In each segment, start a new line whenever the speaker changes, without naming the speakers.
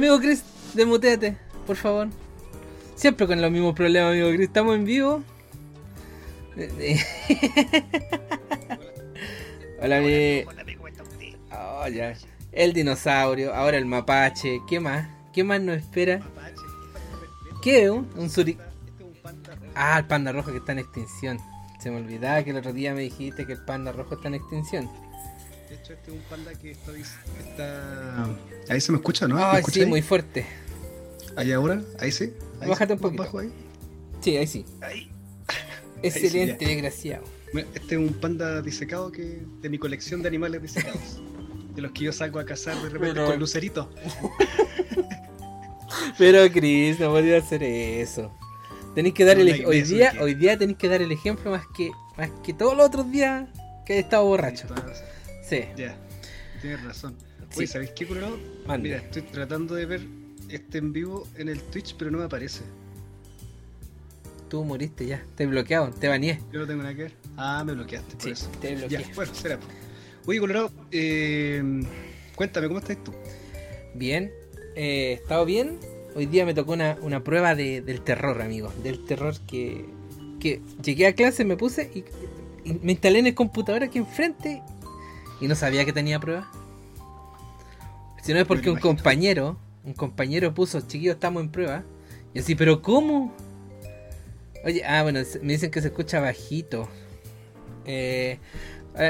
Amigo Chris, demuteate, por favor. Siempre con los mismos problemas, amigo Chris. Estamos en vivo. Hola, mi. Oh, ya. El dinosaurio, ahora el mapache. ¿Qué más? ¿Qué más nos espera? ¿Qué? ¿Un, un suri... Ah, el panda rojo que está en extinción. Se me olvidaba que el otro día me dijiste que el panda rojo está en extinción.
De hecho, este es un panda que está. está... Ahí se me escucha, ¿no?
Ay, sí, muy fuerte.
¿Ahí ahora? ¿Ahí sí?
¿Ahí Bájate un poquito.
¿Bajo ahí?
Sí, ahí sí.
Ahí.
Excelente, ahí sí, desgraciado.
Este es un panda disecado que de mi colección de animales disecados. de los que yo saco a cazar de repente Pero... con luceritos.
Pero Chris, no podía hacer eso. Tenéis que dar no, el hoy día, hoy día tenéis que dar el ejemplo más que más que todos los otros días que he estado borracho. Sí.
Ya. Tienes razón. Oye, sí. ¿sabéis qué, Colorado? Mira, estoy tratando de ver este en vivo en el Twitch, pero no me aparece.
Tú moriste ya, te bloqueado, te baneé.
Yo no tengo nada que ver. Ah, me bloqueaste, por
sí,
eso.
Te bloqueé.
Ya, bueno, será. Oye, Colorado, eh, cuéntame, ¿cómo estás tú?
Bien, eh, he estado bien. Hoy día me tocó una, una prueba de, del terror, amigo. Del terror que, que llegué a clase, me puse y, y me instalé en el computador aquí enfrente y no sabía que tenía prueba. Si no es porque un compañero, un compañero puso, chiquillos, estamos en prueba. Y así, pero ¿cómo? Oye, ah, bueno, me dicen que se escucha bajito. Eh,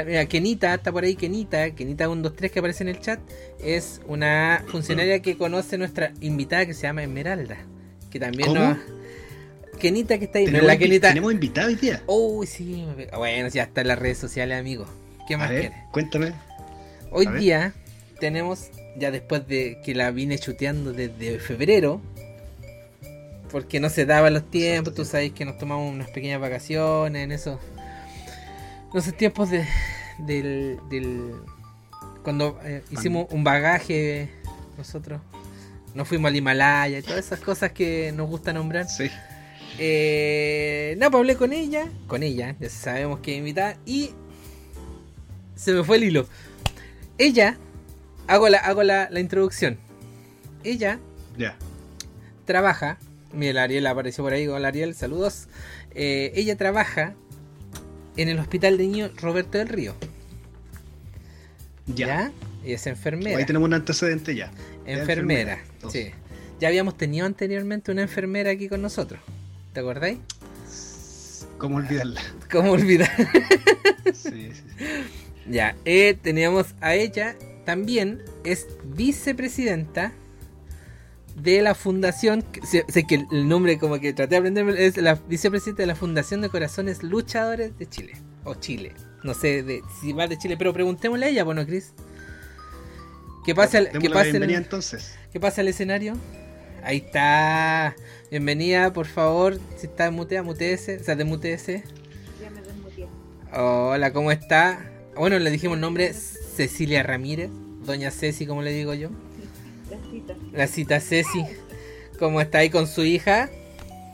mira, Kenita, está por ahí Kenita, Kenita 123 que aparece en el chat, es una funcionaria que conoce nuestra invitada que se llama Esmeralda. Que también
¿Cómo?
nos... Kenita que está ahí.
¿Tenemos,
la Kenita...
¿Tenemos invitado hoy día?
Uy, sí. Bueno, ya está en las redes sociales, amigo. ¿Qué más
ver,
quieres?
cuéntame.
Hoy
A ver.
día tenemos, ya después de que la vine chuteando desde febrero, porque no se daban los tiempos, tú sabes que nos tomamos unas pequeñas vacaciones en esos, en esos tiempos de, del, del cuando eh, hicimos un bagaje nosotros, nos fuimos al Himalaya y todas esas cosas que nos gusta nombrar.
Sí.
Eh, no, pues hablé con ella, con ella, ya sabemos que invitada, y se me fue el hilo. Ella, hago la, hago la, la introducción. Ella
Ya.
trabaja, mira, el Ariel apareció por ahí, hola Ariel, saludos. Eh, ella trabaja en el Hospital de Niños Roberto del Río.
Ya.
Y es enfermera.
Ahí tenemos un antecedente ya. Ya
enfermera, sí. Ya habíamos tenido anteriormente una enfermera aquí con nosotros. ¿Te acordáis?
¿Cómo olvidarla?
¿Cómo olvidar?
Sí, sí, sí.
Ya, eh, teníamos a ella, también es vicepresidenta de la fundación, que- sé, sé que el nombre como que traté de aprenderme, es la vicepresidenta de la Fundación de Corazones Luchadores de Chile, o Chile, no sé de, si va de Chile, pero preguntémosle a ella, bueno, Chris. ¿Qué pasa, al- que pase,
bienvenida
el,
entonces.
que pase al escenario? Ahí está. Bienvenida, por favor. Si está mutea, muteese. O sea, desmuteese.
Ya me desmuteé.
Hola, ¿cómo está? Bueno, le dijimos el nombre Cecilia Ramírez, Doña Ceci, como le digo yo.
La cita.
La cita Ceci, ¿cómo está ahí con su hija?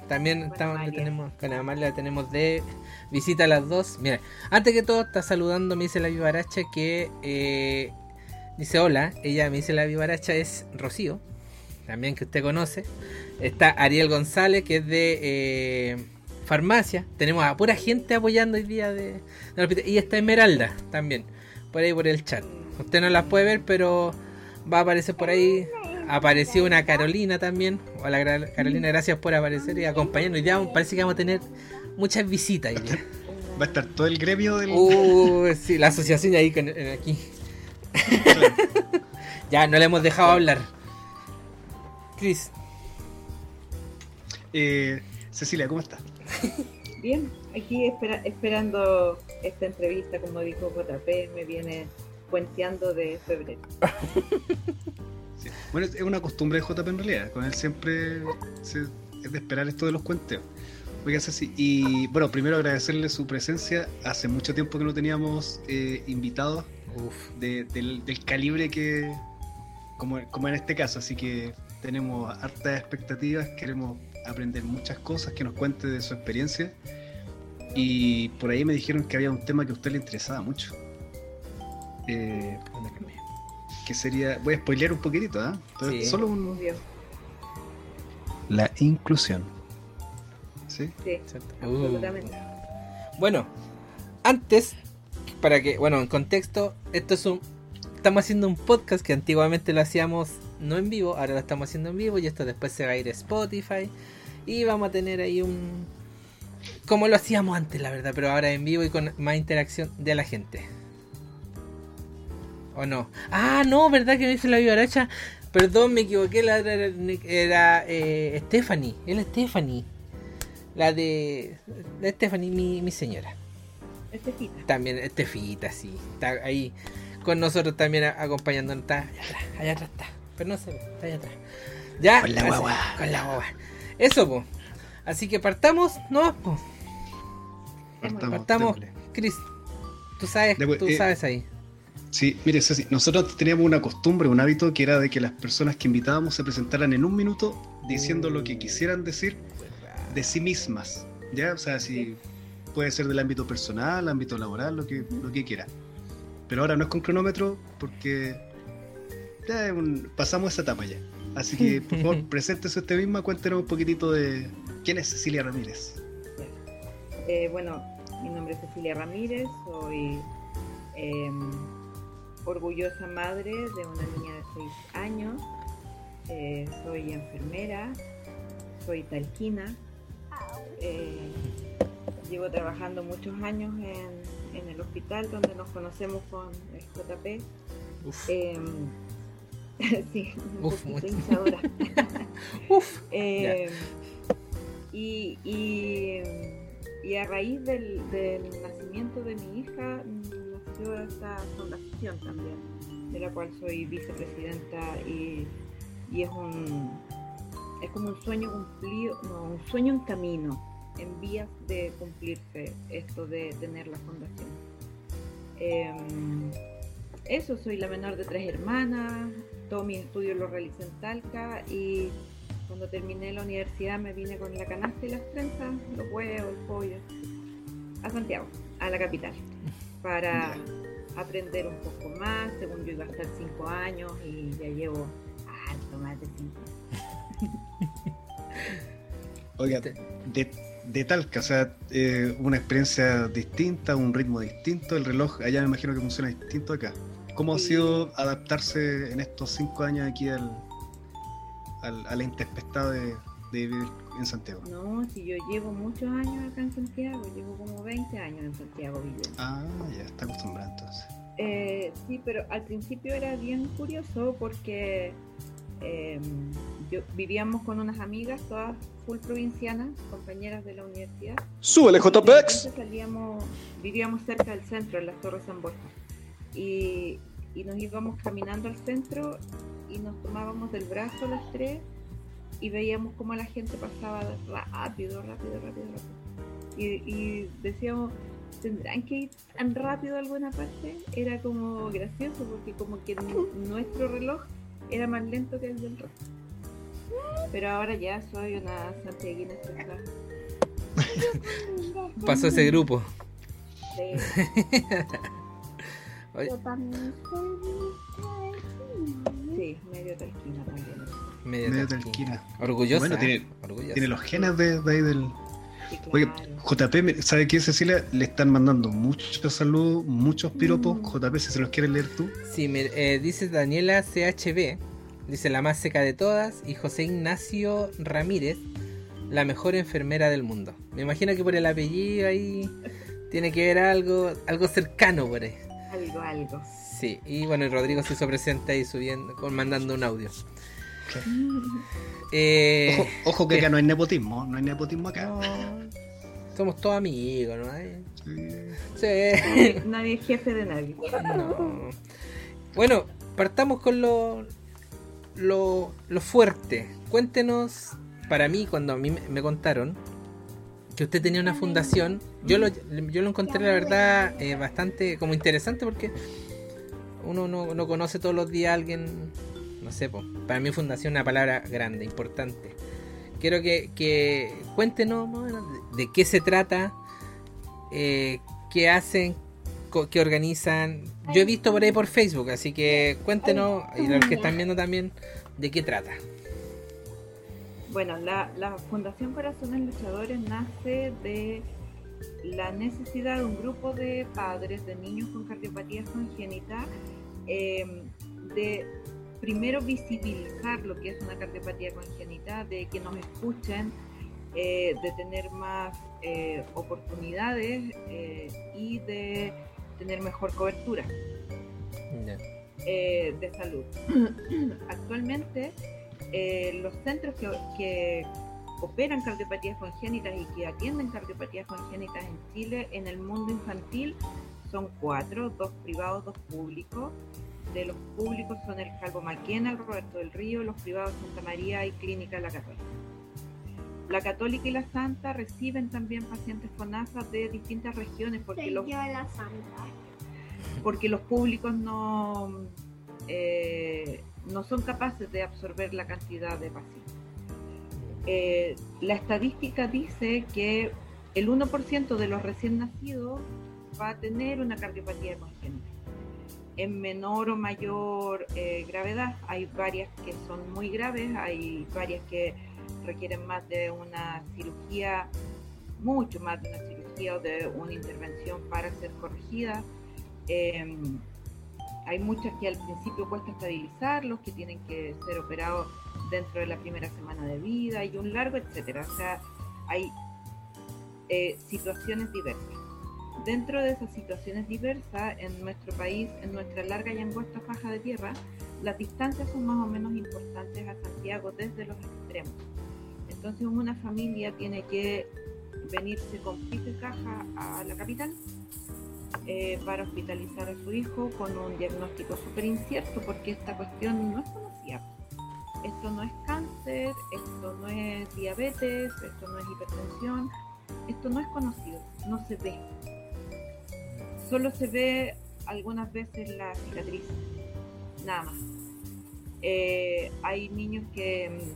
También
Con
estamos,
Amalia.
tenemos, con Amalia la tenemos de visita a las dos. Mira, antes que todo está saludando, me dice la vivaracha que eh, dice hola, ella me dice la vivaracha es Rocío, también que usted conoce. Está Ariel González, que es de eh, farmacia. Tenemos a pura gente apoyando hoy día de, hospital. Y está Esmeralda también, por ahí por el chat. Usted no las puede ver, pero va a aparecer por ahí. Apareció una Carolina también. Hola Carolina, gracias por aparecer y acompañarnos. Día parece que vamos a tener muchas visitas. hoy día.
Va a estar todo el gremio del.
Uh, sí, la asociación ahí con- aquí. Ya, no le hemos dejado hablar. Chris,
Eh, Cecilia, ¿cómo estás?
Bien, aquí espera- esperando esta entrevista, como dijo JP, me viene puenteando de febrero.
Sí. Bueno, es una costumbre de JP en realidad. Con él siempre se- es de esperar esto de los cuenteos. Oiga, Ceci, y bueno, primero agradecerle su presencia. Hace mucho tiempo que no teníamos eh, invitados de- del, del calibre que, como, como en este caso, así que tenemos hartas expectativas, queremos aprender muchas cosas, que nos cuente de su experiencia. Y por ahí me dijeron que había un tema que a usted le interesaba mucho. Eh, que sería, voy a spoilear un poquitito, ¿ah?
Sí.
Solo un,
Obvio.
la inclusión. ¿Sí?
Sí.
Uh. Bueno, antes, para que, bueno, en contexto, esto es un. Estamos haciendo un podcast que antiguamente lo hacíamos no en vivo, ahora lo estamos haciendo en vivo y esto después se va a ir a Spotify y vamos a tener ahí un. Como lo hacíamos antes, la verdad, pero ahora en vivo y con más interacción de la gente. ¿O no? Ah, no, ¿verdad que me hice la vivaracha? Perdón, me equivoqué, la otra era, era, eh, Stephanie, es la Stephanie. La de, la Stephanie, mi, mi señora.
Estefita.
También Estefita, sí. Está ahí con nosotros también a- acompañándonos. Está allá atrás, allá atrás está. Pero no se ve, está allá atrás. Ya.
Con la guagua.
Con la guagua. Eso, pues. Así que partamos, ¿no?
Partamos,
partamos. Chris, tú sabes,
pues,
tú
eh,
sabes ahí.
Sí, mire, Ceci, nosotros teníamos una costumbre, un hábito que era de que las personas que invitábamos se presentaran en un minuto diciendo lo que quisieran decir de sí mismas. ¿Ya? O sea, si puede ser del ámbito personal, ámbito laboral, lo que, lo que quiera. Pero ahora no es con cronómetro porque ya un- pasamos esa etapa ya. Así que, por favor, preséntese usted misma, cuéntenos un poquitito de quién es Cecilia Ramírez.
Eh, bueno, mi nombre es Cecilia Ramírez, soy eh, orgullosa madre de una niña de 6 años, eh, soy enfermera, soy talquina, eh, llevo trabajando muchos años en, en el hospital donde nos conocemos con el JP. Sí,
Uf, mucho.
hinchadora.
uf.
Eh, y, y, y a raíz del, del nacimiento de mi hija nació esta fundación también, de la cual soy vicepresidenta y, y es un es como un sueño cumplido, no, un sueño en camino, en vías de cumplirse esto de tener la fundación. Em, eso, soy la menor de tres hermanas, todos mis estudios los realicé en Talca y cuando terminé la universidad me vine con la canasta y las trenzas, los huevos, el pollo, a Santiago, a la capital, para aprender un poco más. Según yo iba a estar cinco años y ya llevo alto más de cinco.
Oiga,
Te-
de, de Talca, o sea, eh, una experiencia distinta, un ritmo distinto, el reloj allá me imagino que funciona distinto acá. ¿Cómo ha sido adaptarse en estos cinco años aquí al, al- a la intempestad de, de vivir en Santiago?
No, si yo llevo muchos años acá en Santiago, llevo como 20 años en Santiago viviendo.
Ah, ya está acostumbrado entonces.
Eh, sí, pero al principio era bien curioso porque eh, yo vivíamos con unas amigas, todas full provincianas, compañeras de la universidad.
¡Súbele, JPEX!
salíamos, vivíamos cerca del centro, en las Torres San Borja. Y, y nos íbamos caminando al centro y nos tomábamos del brazo las tres y veíamos cómo la gente pasaba rápido, rápido, rápido, rápido. Y, y decíamos, ¿tendrán que ir tan rápido a alguna parte? Era como gracioso porque como que nuestro reloj era más lento que el del resto. Pero ahora ya soy una santiaguina estresada.
Pasó ese grupo.
Sí.
Oye,
Sí, medio talquina también.
medio
Medio
talquina.
talquina.
Orgullosa.
Bueno, tiene-
orgullosa.
Tiene los genes de, de ahí del...
Sí,
Oye,
claro.
JP, me- ¿sabe qué, Cecilia? Le están mandando muchos saludos, muchos piropos.
Mm.
JP, si se los quieres leer tú.
Sí, me- eh, dice Daniela CHB, dice la más seca de todas, y José Ignacio Ramírez, la mejor enfermera del mundo. Me imagino que por el apellido ahí tiene que ver algo, algo cercano por ahí.
Algo, algo.
Sí, y bueno, y Rodrigo se hizo presente ahí subiendo, con, mandando un audio. Eh,
Ojo, ojo que
¿qué?
acá no hay nepotismo, no hay nepotismo acá.
no, somos todos amigos, ¿no? Ay,
Sí.
Sí.
Nadie es jefe de nadie.
No. Bueno, partamos con lo, lo, lo fuerte. Cuéntenos, para mí, cuando a mí me- me contaron que usted tenía una fundación, yo lo, yo lo encontré, la verdad, eh, bastante como interesante porque uno no, no conoce todos los días a alguien, no sé, po, para mí fundación es una palabra grande, importante. Quiero que, que cuéntenos de, de qué se trata, eh, qué hacen, que organizan. Yo he visto por ahí por Facebook, así que cuéntenos, y los que están viendo también, de qué trata.
Bueno, la, la Fundación Corazones Luchadores nace de la necesidad de un grupo de padres de niños con cardiopatías congénitas eh, de primero visibilizar lo que es una cardiopatía congénita, de que nos escuchen, eh, de tener más eh, oportunidades eh, y de tener mejor cobertura eh, de salud. Actualmente, eh, los centros que, que operan cardiopatías congénitas y que atienden cardiopatías congénitas en Chile, en el mundo infantil, son cuatro, dos privados, dos públicos. De los públicos son el Calvo Maquena, el Roberto del Río, los privados Santa María y Clínica La Católica. La Católica y la Santa reciben también pacientes con ASA de distintas regiones porque los porque los públicos no, eh, no son capaces de absorber la cantidad de pacientes. Eh, la estadística dice que el 1% de los recién nacidos va a tener una cardiopatía congénita. En menor o mayor eh, gravedad, hay varias que son muy graves, hay varias que requieren más de una cirugía, mucho más de una cirugía o de una intervención para ser corregida. Eh, hay muchas que al principio cuesta estabilizarlos, que tienen que ser operados dentro de la primera semana de vida y un largo, etcétera. O sea, hay eh, situaciones diversas. Dentro de esas situaciones diversas, en nuestro país, en nuestra larga y angosta faja de tierra, las distancias son más o menos importantes a Santiago desde los extremos. Entonces una familia tiene que venirse con pico y caja a la capital eh, para hospitalizar a su hijo con un diagnóstico súper incierto porque esta cuestión no es conocida. Esto no es cáncer, esto no es diabetes, esto no es hipertensión, esto no es conocido, no se ve. Solo se ve algunas veces la cicatriz, nada más. Eh, hay niños que,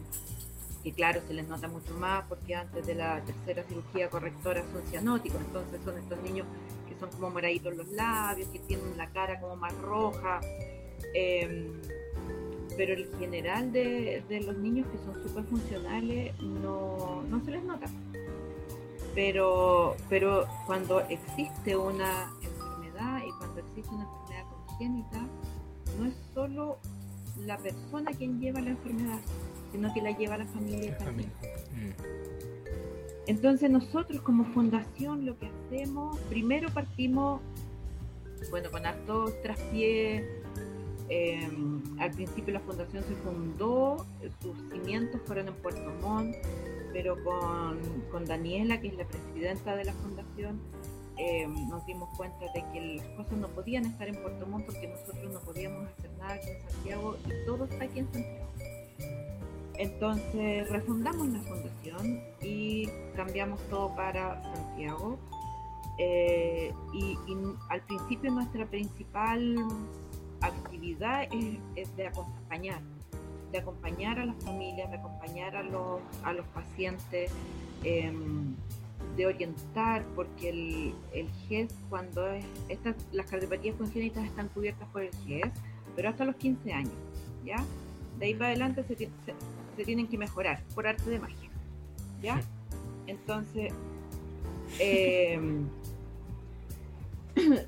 que, claro, se les nota mucho más porque antes de la tercera cirugía correctora son cianóticos, entonces son estos niños son como moraditos los labios, que tienen la cara como más roja. eh, pero el general de, de los niños que son súper funcionales no, no se les nota. Pero, pero cuando existe una enfermedad y cuando existe una enfermedad congénita, no es solo la persona quien lleva la enfermedad, sino que la lleva la familia
La familia. Mm.
Entonces nosotros como fundación lo que hacemos, primero partimos, bueno, con harto traspié. eh, al principio la fundación se fundó, sus cimientos fueron en Puerto Montt, pero con, con Daniela, que es la presidenta de la fundación, eh, nos dimos cuenta de que las cosas no podían estar en Puerto Montt porque nosotros no podíamos hacer nada aquí en Santiago y todo está aquí en Santiago. Entonces refundamos la fundación y cambiamos todo para Santiago. Eh, y, y al principio nuestra principal actividad es, de acompañar, de acompañar a las familias, de acompañar a los, a los pacientes, eh, de orientar, porque el, el GES, cuando es, estas, las cardiopatías congénitas están cubiertas por el GES, pero hasta los 15 años, ¿ya? De ahí para adelante se, se- se tienen que mejorar por arte de magia, ¿ya? Entonces, eh,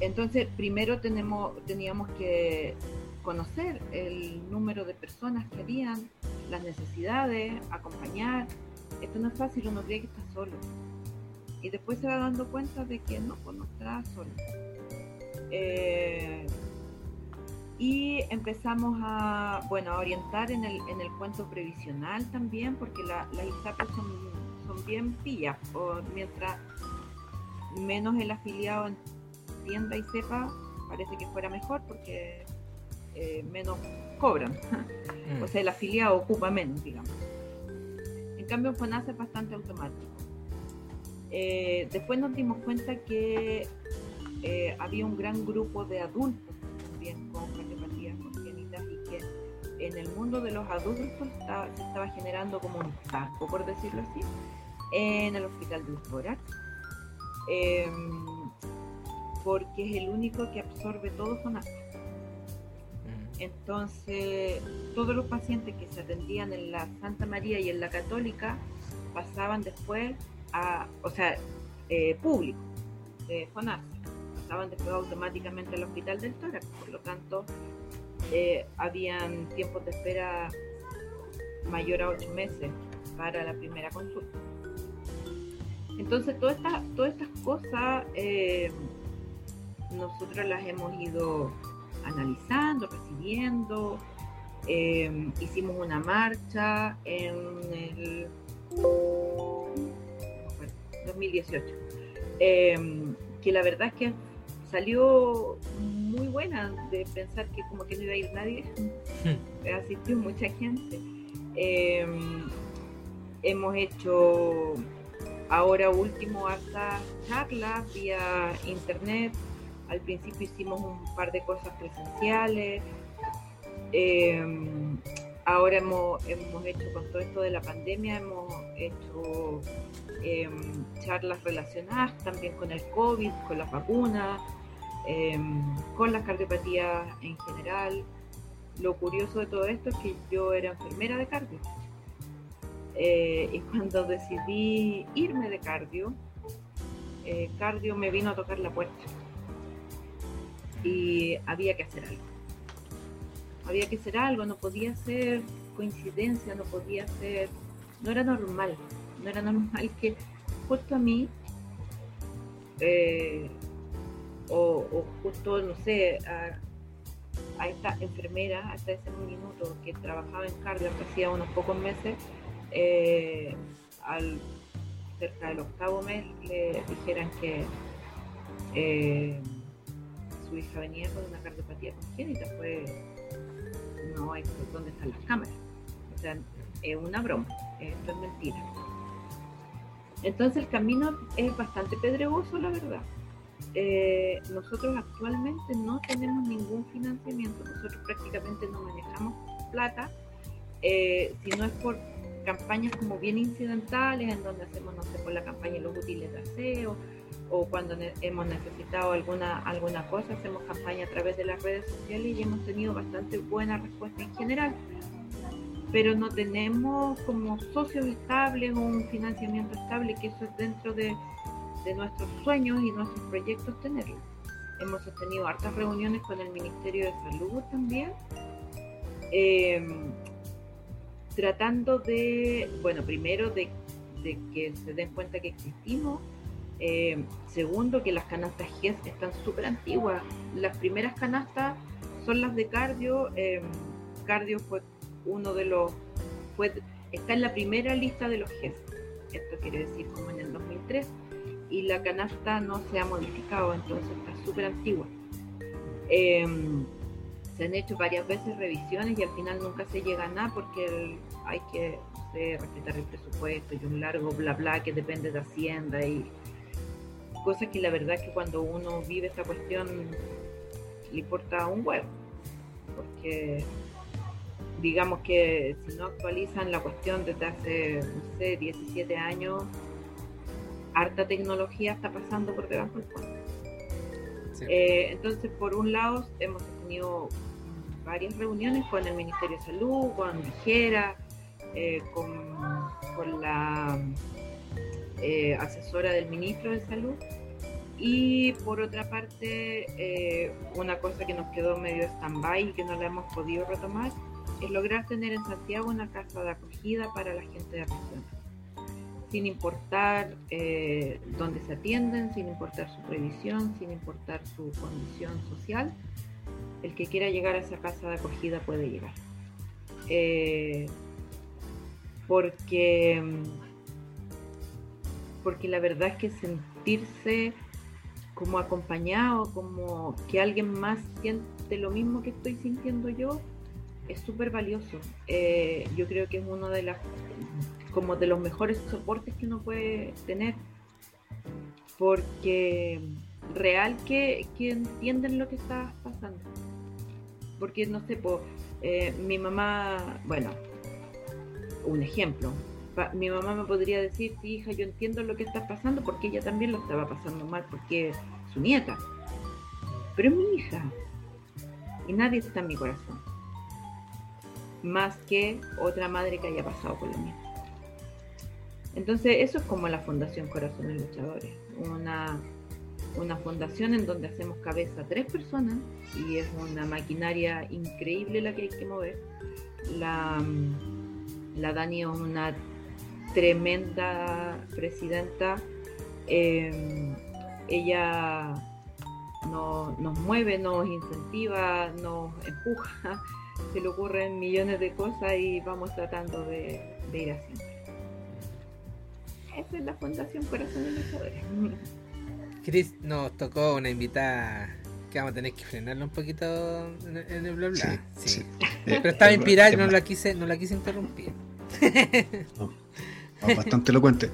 entonces primero tenemos, teníamos que conocer el número de personas que habían, las necesidades, acompañar. Esto no es fácil, uno cree que está solo. Y después se va dando cuenta de que no, pues no está solo. Eh, y empezamos a, bueno, a orientar en el, en el cuento previsional también, porque la- las ISAPRES son, son bien pillas, o mientras menos el afiliado entienda y sepa, parece que fuera mejor porque eh, menos cobran.
Mm.
O sea, el afiliado ocupa menos, digamos. En cambio, en FONASA es bastante automático. Eh, después nos dimos cuenta que eh, había un gran grupo de adultos en el mundo de los adultos estaba- se estaba generando como un taco, por decirlo así, en el hospital del tórax. Eh, porque es el único que absorbe todo FONASA.
Mm.
Entonces, todos los pacientes que se atendían en la Santa María y en la Católica pasaban después a, o sea, eh, público de FONASA, pasaban después automáticamente al Hospital del Tórax, por lo tanto, eh, habían tiempos de espera mayor a ocho meses para la primera consulta. Entonces, todas estas, todas estas cosas eh, nosotros las hemos ido analizando, recibiendo. Eh, hicimos una marcha en el 2018, eh, que la verdad es que salió muy buena de pensar que como que no iba a ir nadie, asistió mucha gente. Eh, hemos hecho ahora último hasta charlas vía internet. Al principio hicimos un par de cosas presenciales. Eh, ahora hemos, hemos hecho con todo esto de la pandemia, hemos hecho eh, charlas relacionadas también con el COVID, con las vacunas, eh, con las cardiopatías en general. Lo curioso de todo esto es que yo era enfermera de cardio. Eh, y cuando decidí irme de cardio, eh, cardio me vino a tocar la puerta. Y había que hacer algo. Había que hacer algo, no podía ser coincidencia, no podía ser, no era normal, no era normal que justo a mí, eh, o, justo, no sé, a, esta enfermera, hasta ese minuto que trabajaba en cardio, hacía unos pocos meses, eh, al cerca del octavo mes le dijeran que eh, su hija venía con una cardiopatía congénita, fue no es dónde están las cámaras. O sea, es una broma, esto es mentira. Entonces el camino es bastante pedregoso, la verdad. Eh, nosotros actualmente no tenemos ningún financiamiento, nosotros prácticamente no manejamos plata, eh, si no es por campañas como bien incidentales, en donde hacemos, no sé, por la campaña de los útiles de aseo, o cuando ne hemos necesitado alguna, alguna cosa, hacemos campaña a través de las redes sociales y hemos tenido bastante buena respuesta en general. Pero no tenemos como socios estables o un financiamiento estable, que eso es dentro de, de nuestros sueños y nuestros proyectos tenerlo. Hemos tenido hartas reuniones con el Ministerio de Salud también. Eh, tratando de, bueno, primero de, de, que se den cuenta que existimos, eh, segundo que las canastas GES están súper antiguas, las primeras canastas son las de cardio, eh, cardio fue uno de los, está en la primera lista de los GES, esto quiere decir como en el 2003, y la canasta no se ha modificado, entonces está súper antigua. Eh, se han hecho varias veces revisiones y al final nunca se llega a nada porque el, hay que no sé, respetar el presupuesto y un largo bla bla que depende de Hacienda y cosas que la verdad que cuando uno vive esta cuestión le importa un huevo porque digamos que si no actualizan la cuestión desde hace no sé 17 años harta tecnología está pasando por debajo del puente Sí. Eh, entonces, por un lado, hemos tenido varias reuniones con el Ministerio de Salud, con Ligera, eh, con, con, la eh, asesora del ministro de Salud. Y por otra parte, una cosa que nos quedó medio stand-by y que no la hemos podido retomar es lograr tener en Santiago una casa de acogida para la gente de región sin importar eh, dónde se atienden, sin importar su previsión, sin importar su condición social, el que quiera llegar a esa casa de acogida puede llegar. Eh, porque, porque la verdad es que sentirse como acompañado, como que alguien más siente lo mismo que estoy sintiendo yo, es súper valioso. Eh, yo creo que es uno de las como de los mejores soportes que uno puede tener, porque real que, entienden lo que está pasando. Porque no sé, po, eh, mi mamá, bueno, un ejemplo, mi mamá me podría decir, sí, hija, yo entiendo lo que está pasando porque ella también lo estaba pasando mal, porque su nieta. pero es mi hija. Y nadie está en mi corazón. Más que otra madre que haya pasado por lo mismo. Entonces, eso es como la Fundación Corazones Luchadores. Una, una fundación en donde hacemos cabeza a tres personas y es una maquinaria increíble la que hay que mover. La, la Dani es una tremenda presidenta. Eh, ella no, nos mueve, nos incentiva, nos empuja, se le ocurren millones de cosas y vamos tratando de, ir haciendo. Esa es la Fundación Corazón de Luchadores.
Cris, nos tocó una invitada que vamos a tener que frenarla un poquito en el bla bla. Sí, Pero estaba inspirada y no la quise, no la quise interrumpir.
bastante elocuente.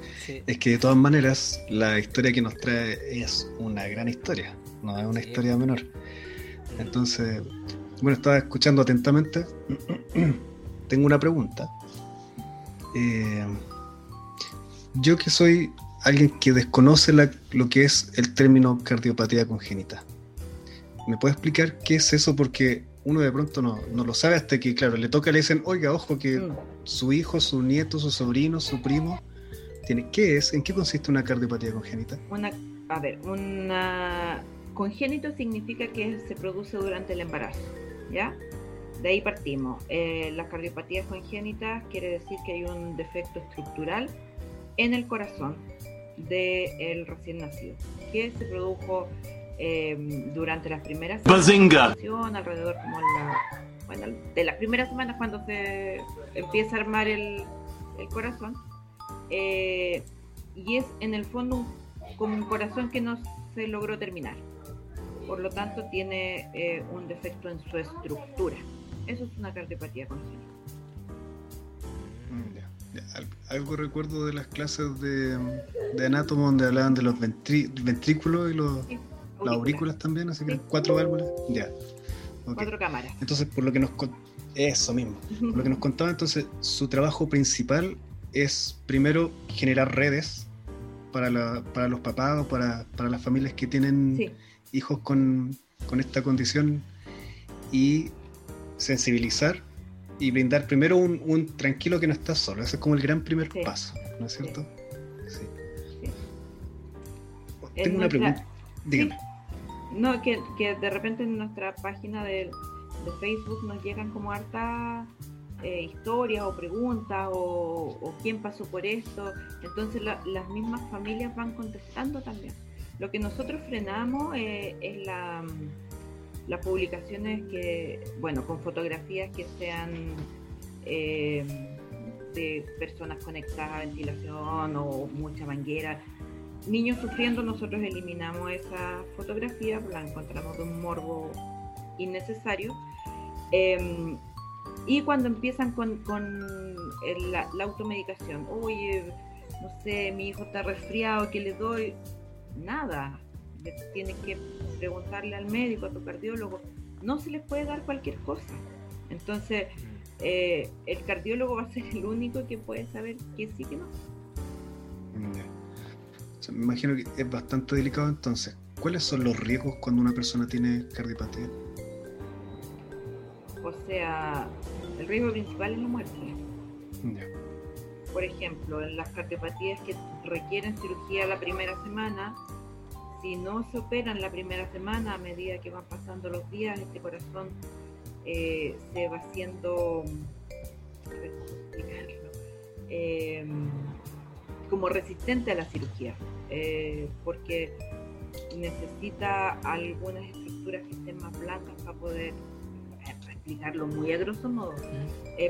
Es que de todas maneras, la historia que nos trae es una gran historia no es una historia menor. Entonces, bueno, estaba escuchando atentamente. Tengo una pregunta. Eh, yo que soy alguien que desconoce lo que es el término cardiopatía congénita, ¿me puede explicar qué es eso? Porque uno de pronto no, lo sabe hasta que, claro, le toca, le dicen, oiga, ojo, que mm. su hijo, su nieto, su sobrino, su primo, tiene. ¿Qué es? ¿En qué consiste una cardiopatía congénita?
Una, a ver, una Congénito significa que se produce durante el embarazo, ¿ya? De ahí partimos. Eh, las cardiopatías congénitas quiere decir que hay un defecto estructural en el corazón del recién nacido, que se produjo eh, durante las primeras semanas, alrededor como la, de las primeras semanas cuando se empieza a armar el, corazón. Eh, y es en el fondo como un corazón que no se logró terminar por lo tanto tiene eh, un defecto en su estructura. Eso es una cardiopatía congénita.
Algo recuerdo de las clases de, de anátomo donde hablaban de los ventrículos y los aurículas también, así que cuatro válvulas. Ya.
Cuatro cámaras.
Entonces, por lo que nos eso mismo, por lo que nos contaba, entonces su trabajo principal es primero generar redes para, la, para los papás o para, para las familias que tienen hijos con, esta condición y sensibilizar y brindar primero un, tranquilo que no estás solo. Ese es como el gran primer paso, ¿no es cierto? Sí. Tengo una pregunta. Dígame.
No, que, de repente en nuestra página de, Facebook nos llegan como harta eh, historias o preguntas o, quién pasó por esto. Entonces las mismas familias van contestando también. Lo que nosotros frenamos eh, es la, las publicaciones que, bueno, con fotografías que sean eh, de personas conectadas a ventilación o mucha manguera. Niños sufriendo, nosotros eliminamos esa fotografía, la encontramos de un morbo innecesario. Em, y cuando empiezan con, la, la, automedicación, oye, no sé, mi hijo está resfriado, ¿qué le doy? nada. Tienes que preguntarle al médico, a tu cardiólogo. No se les puede dar cualquier cosa. Entonces, eh, el cardiólogo va a ser el único que puede saber que sí que no.
me imagino que es bastante delicado entonces. ¿Cuáles son los riesgos cuando una persona tiene cardiopatía?
O sea, el riesgo principal es la muerte. Por ejemplo, en las cardiopatías que requieren cirugía la primera semana, si no se operan la primera semana, a medida que van pasando los días, este corazón eh, se va haciendo eh, como resistente a la cirugía, eh, porque necesita algunas estructuras que estén más blandas para poder, explicarlo muy a grosso modo,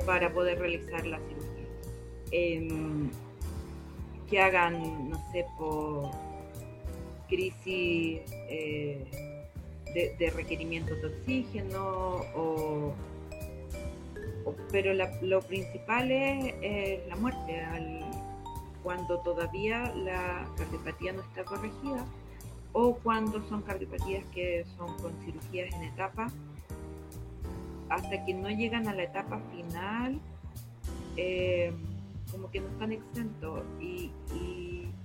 para poder realizar la cirugía. Em, que hagan, no sé, por crisis eh, de, requerimiento de oxígeno, o, pero lo principal es la muerte, cuando todavía la cardiopatía no está corregida o cuando son cardiopatías que son con cirugías en etapa, hasta que no llegan a la etapa final. Eh, como que no están exentos y,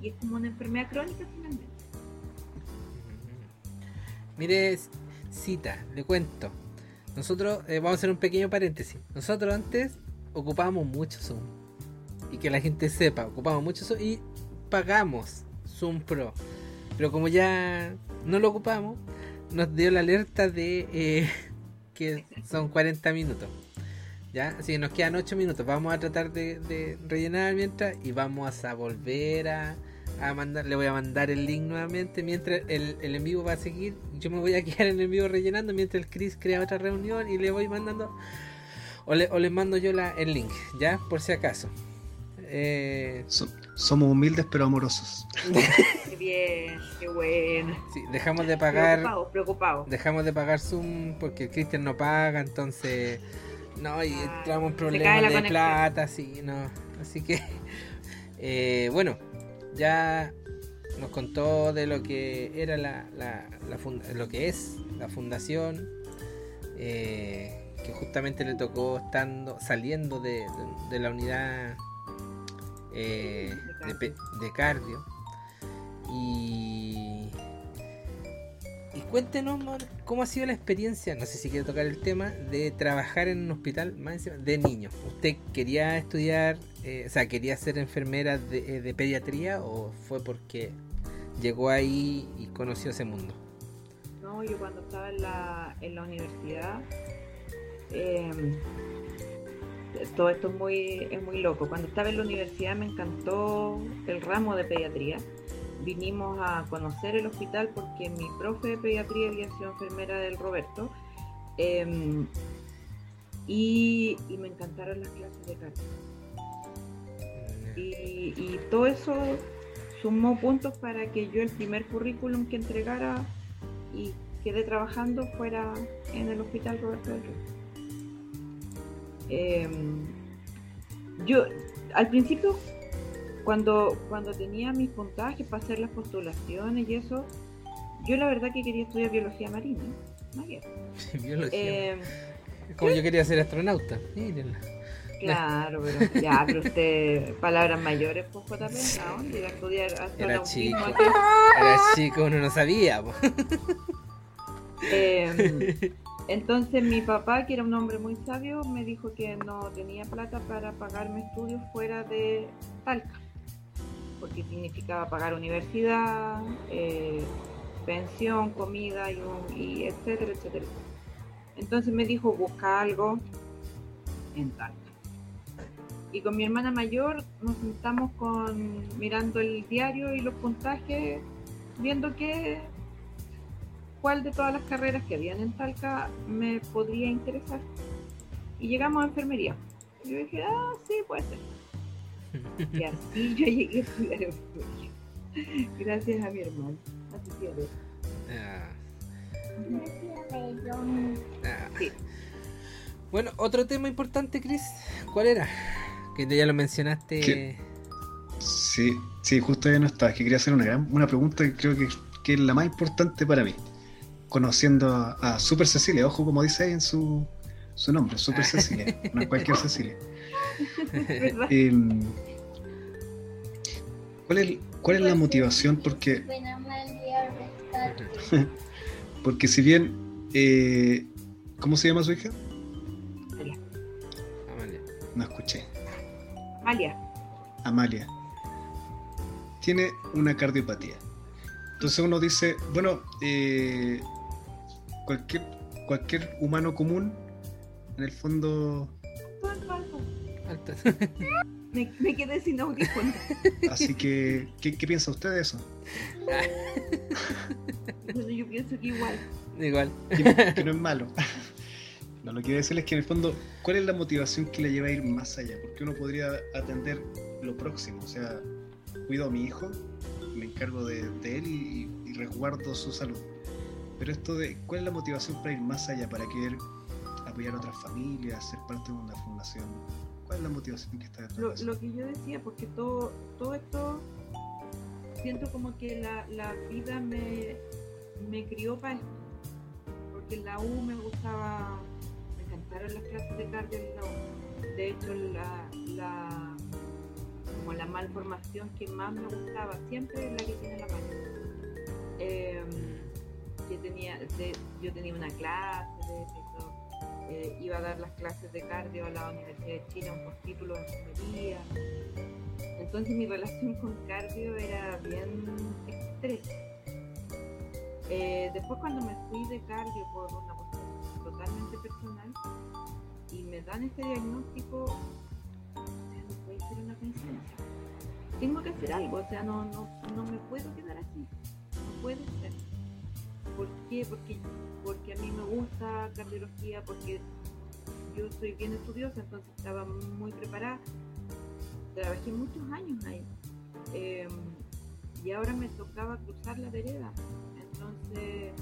es como una enfermedad crónica finalmente.
Mire, cita, le cuento. Nosotros, eh, vamos a hacer un pequeño paréntesis. Nosotros antes ocupábamos mucho Zoom. Y que la gente sepa, ocupábamos mucho Zoom y pagamos Zoom Pro. Pero como ya no lo ocupamos, nos dio la alerta de eh, que son 40 minutos. ¿Ya? Así que nos quedan 8 minutos. Vamos a tratar de rellenar mientras y vamos a volver a, a mandar, le voy a mandar el link nuevamente mientras el, el en vivo va a seguir. Yo me voy a quedar en el vivo rellenando mientras el Chris crea otra reunión y le voy mandando o le, o le mando yo la, el link, ya por si acaso. Eh,
So- somos humildes pero amorosos.
Qué bien, qué bueno.
sí, dejamos de pagar
Preocupados, preocupados.
dejamos de pagar Zoom porque el Cristian no paga, entonces no, y
Ah,
entramos en problemas de
conexión.
plata, sí, no. Así que, eh, bueno, ya nos contó de lo que era la, la, la lo que es la fundación, eh, que justamente le tocó estando saliendo de, de- la unidad eh, de, cardio. Y, y cuéntenos cómo ha sido la experiencia, no sé si quiere tocar el tema, de trabajar en un hospital más encima, de niños. ¿Usted quería estudiar, eh, o sea, quería ser enfermera de, eh, de pediatría o fue porque llegó ahí y conoció ese mundo?
No, yo cuando estaba en la, universidad, eh, todo esto es muy, es muy loco. Cuando estaba en la universidad me encantó el ramo de pediatría. Vinimos a conocer el hospital porque mi profe de pediatría había sido enfermera del Roberto. eh, y, me encantaron las clases de cardio. Y, y todo eso sumó puntos para que yo el primer currículum que entregara y quedé trabajando fuera en el hospital Roberto del Río. Eh, yo al principio cuando, cuando tenía mis puntajes para hacer las postulaciones y eso, yo la verdad que quería estudiar biología marina. ver.
Biología.
Eh,
Como yo quería ser astronauta. Mírenla.
Claro, pero ya, pero usted, palabras mayores, pues JP, ¿no? Ir a estudiar
Era
astronautismo
chico. Era chico, uno no sabía.
Eh, entonces mi papá, que era un hombre muy sabio, me dijo que no tenía plata para pagarme estudios fuera de Talca, porque significaba pagar universidad, eh, pensión, comida y, un- y etcétera, etcétera. Entonces me dijo, busca algo en Talca. Y con mi hermana mayor nos sentamos con mirando el diario y los puntajes, viendo que cuál de todas las carreras que habían en Talca me podría interesar. Y llegamos a enfermería. Y yo dije, ah, sí, puede ser. Y así yo llegué a estudiar enfermería. Gracias a mi hermano. Así que,
Ah,
Ujú.
ah.
Sí.
Bueno, otro tema importante, Chris, ¿cuál era? Que ya lo mencionaste.
¿Qué? Sí, sí, justo ya no estaba. Que quería hacer una, gran- una pregunta que creo que, que es la más importante para mí. Conociendo a, a Super Cecilia, ojo como dice ahí en su, su nombre, Super Cecilia, no es cualquier Cecilia. Em, ¿cuál, es, ¿Cuál es la motivación? Porque, porque si bien, eh, ¿cómo se llama su hija?
Amalia.
No escuché.
Amalia.
Amalia, tiene una cardiopatía. Entonces uno dice, bueno, eh, cualquier, cualquier humano común, en el fondo.
Me, me quedé sin audífono.
así que, ¿qué, qué piensa usted de eso?
Bueno, yo pienso que igual.
Igual.
Que, que no es malo. No, lo que quiero decirle es que en el fondo, ¿cuál es la motivación que le lleva a ir más allá? Porque uno podría atender lo próximo, o sea, cuido a mi hijo, me encargo de, de él y, y resguardo su salud. Pero esto de, ¿cuál es la motivación para ir más allá, para querer apoyar a otras familias, ser parte de una fundación? ¿Cuál es la motivación que está detrás
Lo,
de eso?
lo que yo decía, porque todo, todo esto, siento como que la, la vida me, me crió para esto. Porque en la U me gustaba, las clases de cardio en. De hecho, la, como la malformación que más me gustaba siempre es la que tiene la mano. Eh, tenía, yo tenía una clase de eso, eh, iba a dar las clases de cardio a la Universidad de Chile, un postítulo de enfermería. Entonces mi relación con cardio era bien estrecha. Eh, después cuando me fui de cardio por una totalmente personal y me dan este diagnóstico, o sea, no una coincidencia. Tengo que hacer algo, o sea, no, no, no me puedo quedar así. No puede ser. ¿Por qué? Porque, porque a mí me gusta cardiología, porque yo soy bien estudiosa, entonces estaba muy preparada. Trabajé muchos años ahí. Eh, y ahora me tocaba cruzar la vereda. Entonces,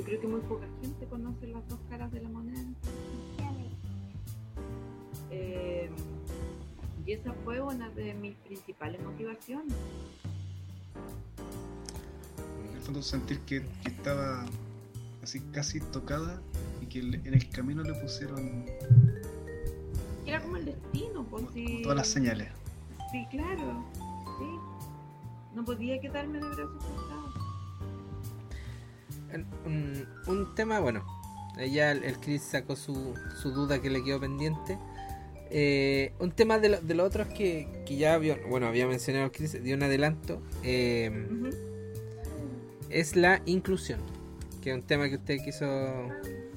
yo creo que muy poca gente conoce las dos caras de la moneda. Eh, y esa fue una de mis principales motivaciones.
En el fondo sentir que, que estaba así casi tocada y que en el camino le pusieron
Era como el destino, pues sí.
todas las señales.
Sí, claro. Sí. No podía quedarme de brazos.
Un, un tema, bueno, ya el, el Chris sacó su, su duda que le quedó pendiente. Eh, un tema de, lo- de los otros que, que ya había, bueno, había mencionado el Chris, dio un adelanto, eh, es la inclusión, que es un tema que usted quiso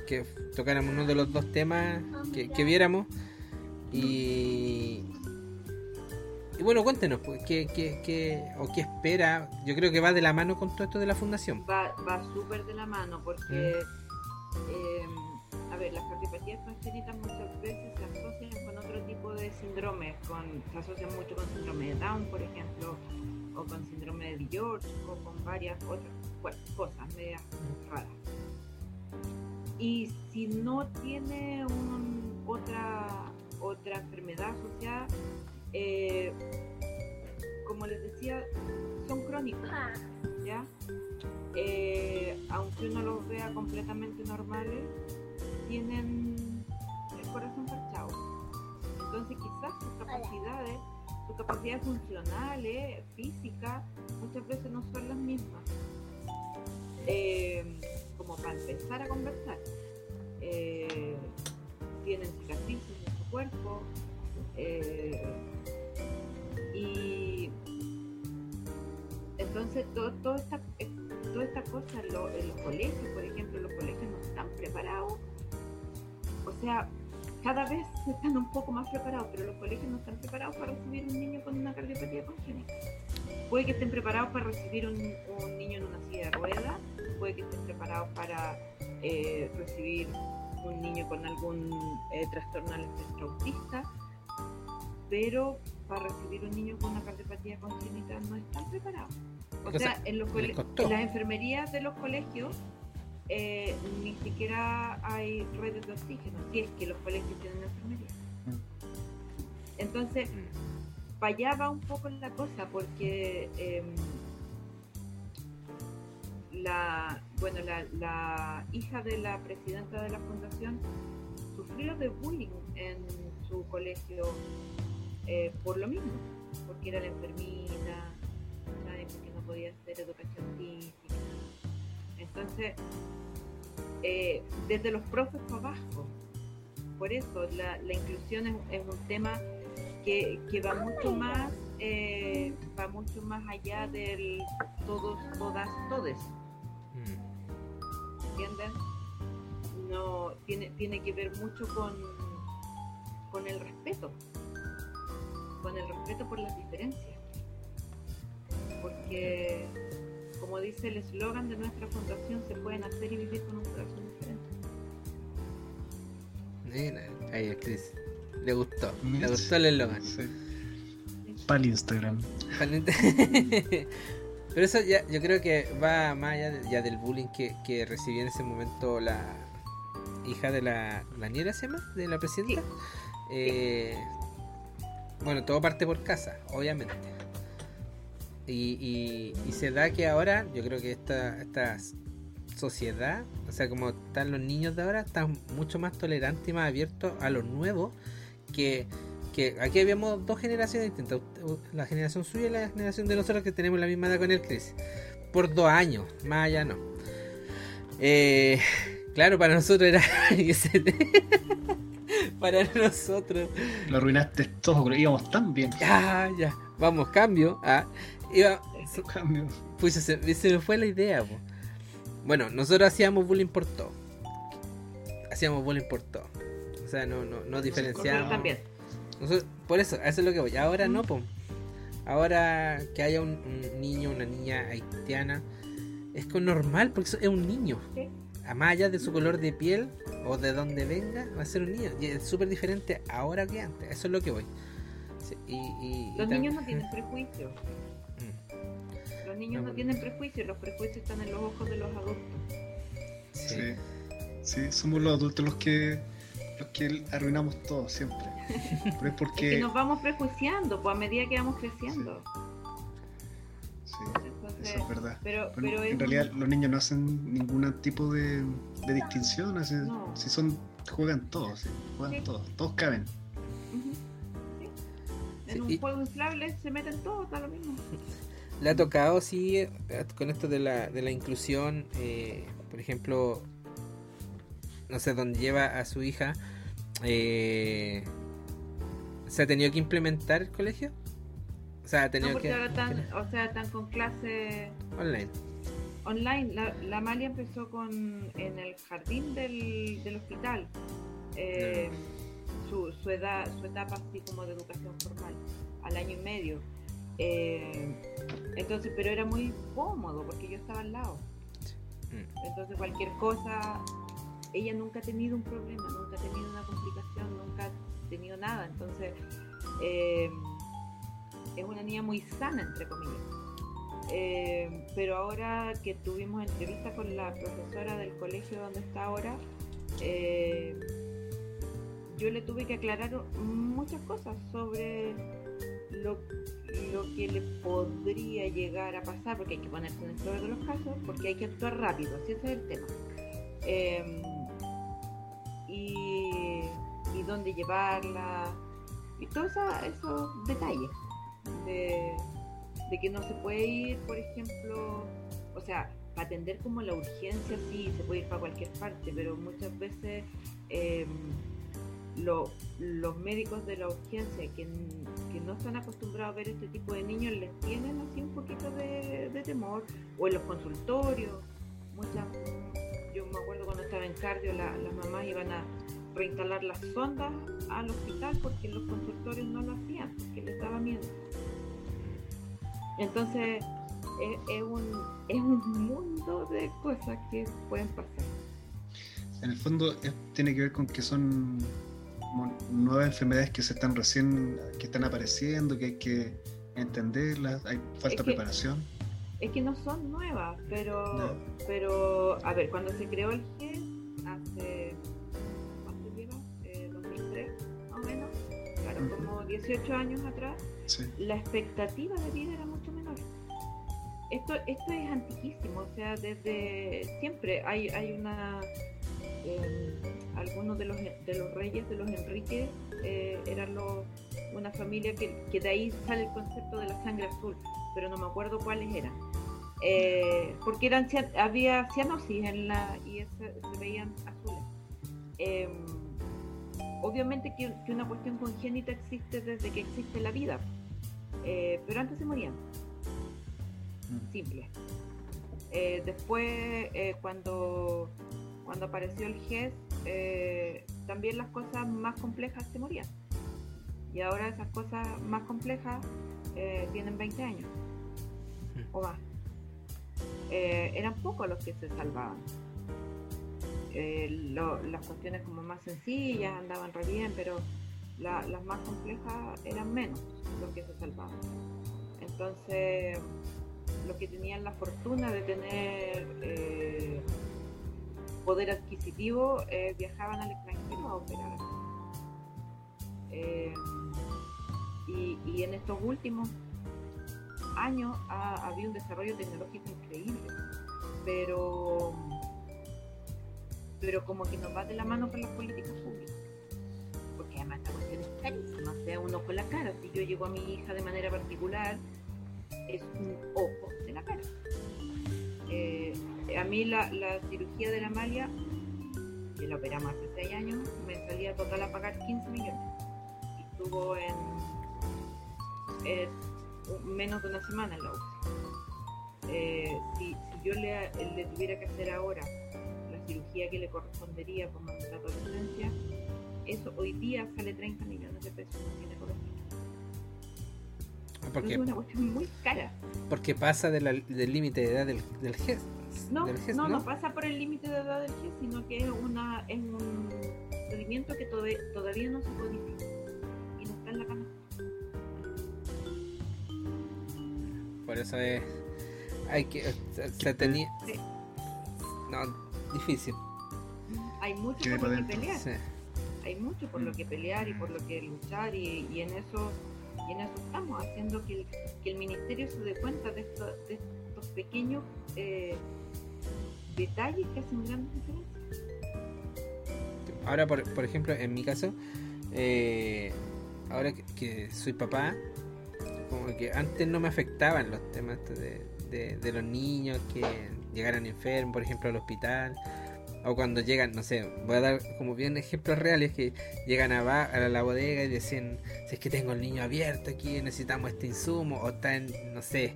que tocáramos uno de los dos temas que, que viéramos. Y, y bueno, cuéntenos, pues, ¿qué, qué, qué- o qué espera? Yo creo que va de la mano con todo esto de la fundación.
Va, va súper de la mano porque, eh, a ver, las cardiopatías congénitas muchas veces se asocian con otro tipo de síndromes, con, se asocian mucho con síndrome de Down, por ejemplo, o con síndrome de George, o con varias otras bueno, cosas medias raras. Y si no tiene un- otra, otra enfermedad asociada, eh, como les decía, son crónicos, ¿ya? Eh, aunque uno los vea completamente normales, tienen el corazón parchado. Entonces quizás sus capacidades, sus capacidades funcionales, físicas, muchas veces no son las mismas. Eh, como para empezar a conversar. Eh, tienen cicatrices en su cuerpo. Eh, y entonces todo, todo esta, eh, toda esta cosa en, lo- los colegios, por ejemplo, los colegios no están preparados. O sea, cada vez están un poco más preparados, pero los colegios no están preparados para recibir un niño con una cardiopatía congénita. Puede que estén preparados para recibir un, niño en una silla de ruedas, puede que estén preparados para eh, recibir un niño con algún trastorno al espectro autista, pero para recibir un niño con una cardiopatía congénita no están preparados. O
sea,
en, los en las enfermerías de los colegios eh, ni siquiera hay redes de oxígeno, si es que los colegios tienen enfermería. Entonces, para allá va un poco la cosa, porque em, la, bueno, la, la hija de la presidenta de la fundación sufrió de bullying en su colegio eh, por lo mismo, porque era la enfermina, ¿sabes? porque no podía hacer educación física. Entonces, eh, desde los profes para abajo, por eso la, inclusión es, un tema que, que va mucho más eh, va mucho más allá del todos, todas, todes. ¿entienden? No, tiene, tiene que ver mucho con, con el respeto, con el respeto por las diferencias. Porque, como dice el eslogan de nuestra fundación, se pueden hacer y vivir con un corazón diferente.
Mira, ahí Chris. Le gustó, le gustó el eslogan.
Sí. Para el Instagram.
Pero eso ya, yo creo que va más allá de- ya del bullying que, que recibió en ese momento la hija de la Daniela, ¿se llama? De la presidenta. Eh, bueno, todo parte por casa, obviamente. Y, se da que ahora, yo creo que esta, esta sociedad, o sea, como están los niños de ahora, están mucho más tolerantes y más abiertos a lo nuevo que que aquí habíamos dos generaciones distintas, la generación suya y la generación de nosotros que tenemos la misma edad con el Chris, por dos años, más allá no. Eh, claro, para nosotros era. para nosotros.
Lo arruinaste todo, pero íbamos tan bien.
Ya, ya. Vamos, cambio. Ah, iba,
Cambio.
pues se, se me fue la idea. po. Bueno, nosotros hacíamos bullying por todo. Hacíamos bullying por todo. O sea, no, no, no diferenciamos.
también.
Nosotros- por eso, a eso es lo que voy. Ahora no, po. Ahora que haya un, un niño, una niña haitiana, es normal, porque eso es un niño.
Sí.
A más allá de su color de piel o de donde venga, va a ser un niño. Y es súper diferente ahora que antes. Eso es lo que voy. Sí, y, y- y
Los niños no tienen prejuicios.
Mm,
Los niños
No,
no tienen prejuicios. Los prejuicios están en los ojos de los adultos.
sí.
Sí. Sí, somos los adultos los que los que arruinamos todo siempre. Pero es
Es que
porque
nos vamos prejuiciando pues, a medida que vamos creciendo.
sí, eso es verdad.
pero,
Bueno,
pero es
en realidad los niños no hacen ningún tipo de, de distinción, así-
No.
si son juegan todos, sí, juegan
Sí.
todos, todos caben.
Sí. En
Sí,
un
y-
juego inflable se meten todos, da lo mismo.
Le ha tocado, sí, con esto de la, de la inclusión, eh, por ejemplo, no sé, donde lleva a su hija, eh, ¿se ha tenido que implementar el colegio? O sea, ha
No, porque
que...
ahora están, o sea, están con clase
Online.
online. La, la Amalia empezó con en el jardín del, del hospital. eh, su, su edad, su etapa así como de educación formal, al año y medio. Eh, entonces, pero era muy cómodo porque yo estaba al lado.
Mm.
Entonces cualquier cosa, ella nunca ha tenido un problema, nunca ha tenido una complicación, nunca ha tenido nada. Entonces eh, es una niña muy sana, entre comillas. Eh, pero ahora que tuvimos entrevista con la profesora del colegio donde está ahora, eh, yo le tuve que aclarar muchas cosas sobre lo, lo que le podría llegar a pasar, porque hay que ponerse en el peor de los casos, porque hay que actuar rápido, así es el tema. Eh, y, y dónde llevarla, y todos esos detalles de, que no se puede ir, por ejemplo, o sea, para atender como la urgencia sí, se puede ir para cualquier parte, pero muchas veces lo- los médicos de la urgencia que, que no están acostumbrados a ver este tipo de niños les tienen así un poquito de, de temor, o en los consultorios, muchas, yo me acuerdo cuando estaba en cardio, la- las mamás iban a reinstalar las sondas al hospital porque en los consultorios no lo hacían, porque les daba miedo. Entonces, es, es un, es un mundo de cosas que pueden pasar.
En el fondo es- tiene que ver con que son nuevas enfermedades que se están recién, que están apareciendo, que hay que entenderlas, hay falta de más
Es que no son nuevas, pero,
No.
pero a ver, cuando se creó el GES, hace, ¿cuánto lleva? Eh, 2003, más o menos, claro, como 18 años atrás,
Sí,
la expectativa de vida era menor. Esto, esto es antiquísimo, o sea, desde siempre hay, hay una... eh, algunos de los, de los reyes, de los Enriques, eh, eran los, una familia que, que de ahí sale el concepto de la sangre azul, pero no me acuerdo cuáles eran. Eh, porque eran, había cianosis en la, y se veían azules. Eh, obviamente que, una cuestión congénita existe desde que existe la vida, eh, pero antes se morían. Simple. Eh, después, eh, cuando, cuando apareció el GES, eh, también las cosas más complejas se morían. Y ahora esas cosas más complejas tienen 20 años o más. Eran pocos los que se salvaban. Las cuestiones como más sencillas andaban re bien, pero la- las más complejas eran menos los que se salvaban. Entonces, los que tenían la fortuna de tener eh, poder adquisitivo eh, viajaban al extranjero a operar. Eh, y, y en estos últimos años ha, habido un desarrollo tecnológico increíble, pero pero como que nos va de la mano con las políticas públicas. Porque además esta cuestión es carísima, o sea, uno con la cara. Si yo llego a mi hija de manera particular, es un ojo de la cara. Eh, a mí la, la cirugía de la malia, que la operamos hace 6 años, me salía total a pagar 15 millones. Estuvo en, en menos de una semana en la UCI. Eh, si, yo le, tuviera que hacer ahora la cirugía que le correspondería por mandato de licencia, eso hoy día sale 30 millones de pesos
porque,
es una cuestión muy cara.
Porque pasa de la, del límite de edad del, del GES.
No,
del GES,
no, no, pasa por el límite de edad del GES, sino que es, una, es un procedimiento que todavía, todavía no se codifica y no está en la cama.
Por eso es. Hay que. Se tenía.
Sí.
No, difícil.
Hay mucho por lo que pelear.
Sí.
Hay mucho por lo que pelear y por lo que luchar y, y en eso y en eso estamos haciendo que el, que el ministerio se dé cuenta de, esto, de estos pequeños eh, detalles que hacen grandes diferencias.
Ahora, por, por ejemplo, en mi caso, eh, ahora que, soy papá, como que antes no me afectaban los temas de, de los niños que llegaran enfermos, por ejemplo, al hospital. O cuando llegan, no sé, voy a dar como bien ejemplos reales que llegan a, ba- a la bodega y dicen, si es que tengo el niño abierto aquí, necesitamos este insumo, o está en, no sé,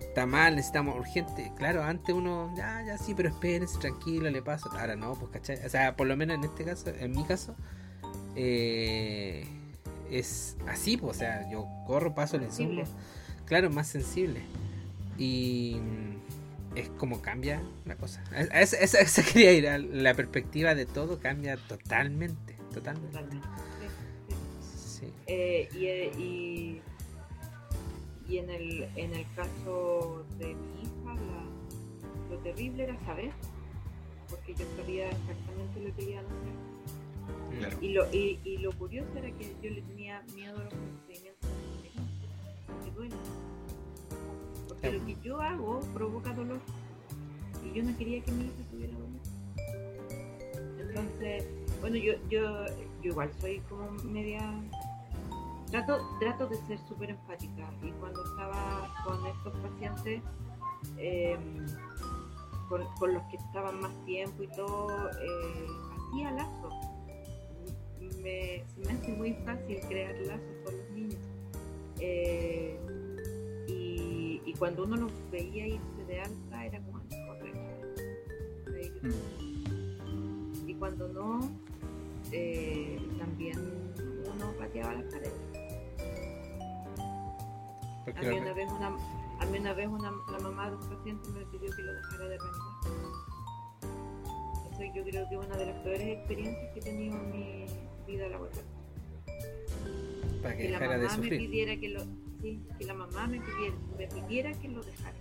está mal, necesitamos urgente. Claro, antes uno, ya, ya sí, pero espérense, tranquilo, le paso. Ahora no, pues, ¿cachai? O sea, por lo menos en este caso, en mi caso, eh, es así, pues, o sea, yo corro, paso el insumo. Claro, más sensible. Y es como cambia la cosa. A Eso, eso- eso quería ir, a la perspectiva de todo cambia totalmente, totalmente.
Totalmente. Sí. Eh, y, eh, y, y en, el, en el caso de mi hija, la- lo terrible era saber, porque yo sabía exactamente lo que iban a hacer.
Claro.
Y lo, y, y lo curioso era que yo le tenía miedo a los procedimientos duelen. Porque lo que yo hago provoca dolor. Y yo no quería que mi hija tuviera dolor. Entonces, bueno, yo, yo, yo igual soy como media... Trato, trato de ser súper empática. Y cuando estaba con estos pacientes, eh, con, con los que estaban más tiempo y todo, eh, hacía lazos me, se me hace muy fácil crear lazos con los niños. Eh, cuando uno los veía irse de alta, era como ellos. Y cuando no, eh, también uno pateaba las paredes. A mí una vez una, a mí una, vez una, la mamá de un paciente me pidió que lo dejara de reanimar. Eso yo creo que es una de las peores experiencias que he tenido en mi vida laboral.
para que
Que la
dejara de
mamá me pidiera que lo, sí, que la mamá me pidiera, me pidiera que lo dejara.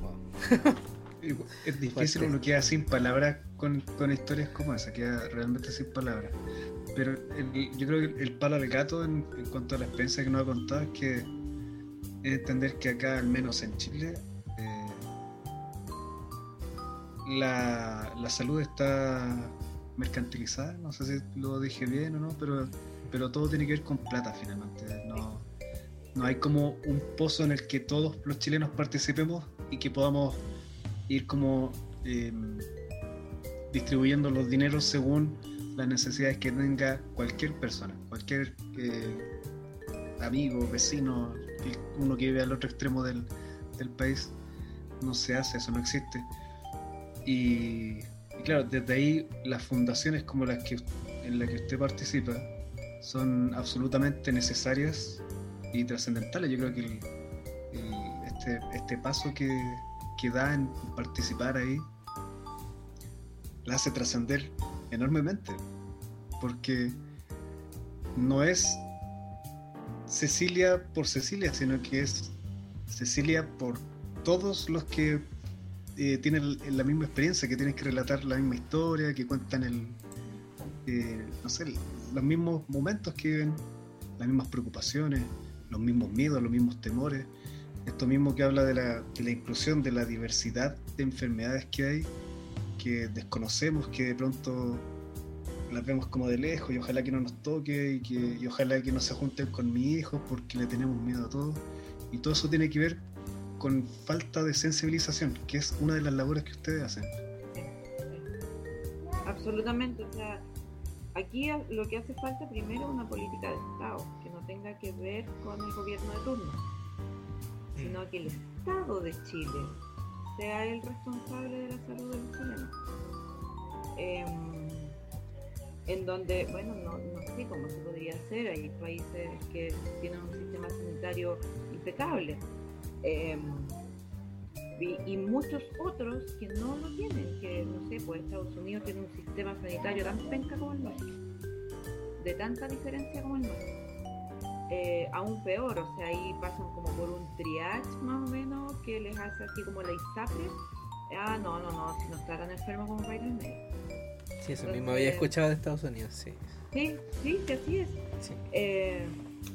Wow. Wow.
Es difícil,
Fuerte.
uno queda sin palabras con, con historias como esa, queda realmente sin palabras. Pero el- yo creo que el palo al gato en, en cuanto a la experiencia que nos ha contado es que es entender que acá, al menos en Chile, eh, la, la salud está mercantilizada. No sé si lo dije bien o no, pero, pero todo tiene que ver con plata finalmente. No, no hay como un pozo en el que todos los chilenos participemos y que podamos ir como eh, distribuyendo los dineros según las necesidades que tenga cualquier persona, cualquier eh, amigo, vecino, uno que vive al otro extremo del, del país. No se hace, eso no existe. Y claro, desde ahí las fundaciones como las que en las que usted participa son absolutamente necesarias y trascendentales. Yo creo que este, este paso que, que da en participar ahí la hace trascender enormemente. Porque no es Cecilia por Cecilia, sino que es Cecilia por todos los que eh, tienen la misma experiencia, que tienen que relatar la misma historia, que cuentan el, eh, no sé, los mismos momentos que viven, las mismas preocupaciones, los mismos miedos, los mismos temores. Esto mismo que habla de la, de la inclusión, de la diversidad de enfermedades que hay, que desconocemos, que de pronto las vemos como de lejos y ojalá que no nos toque y, que, y ojalá que no se junten con mi hijo porque le tenemos miedo a todo. Y todo eso tiene que ver con falta de sensibilización, que es una de las labores que ustedes hacen.
Absolutamente, o sea, aquí lo que hace falta primero es una política de Estado, que no tenga que ver con el gobierno de turno, sino que el Estado de Chile sea el responsable de la salud de los chilenos. Em, en donde, bueno, no, no, sé cómo se podría hacer, hay países que tienen un sistema sanitario impecable. Em, y, muchos otros que no lo tienen, que no sé, pues Estados Unidos tiene un sistema sanitario tan penca como el nuestro, de tanta diferencia como el nuestro. Eh, aún peor, o sea, ahí pasan como por un triage más o menos que les hace así como la ISAPRE. Ah, no, no, no, si nos tratan enfermos como para ir al médico.
Sí, eso mismo había escuchado de Estados Unidos, sí.
Sí, sí, que así es. Eh,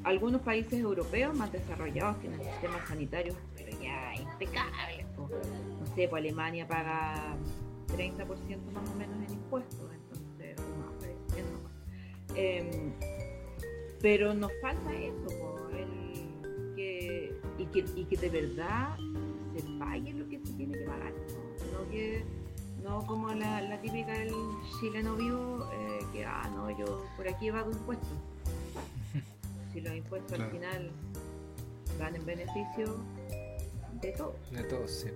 algunos países europeos más desarrollados tienen sistemas sanitarios, pero ya impecables. No sé, pues Alemania paga 30% más o menos en impuestos, entonces, más, eh, pero nos falta eso, que, y, que, y que de verdad se pague lo que se tiene que pagar, no, que no como la, típica del chileno vivo, eh, que, ah, no, yo por aquí he un impuestos. Si los impuestos al final van en beneficio de todos.
De todos, sí.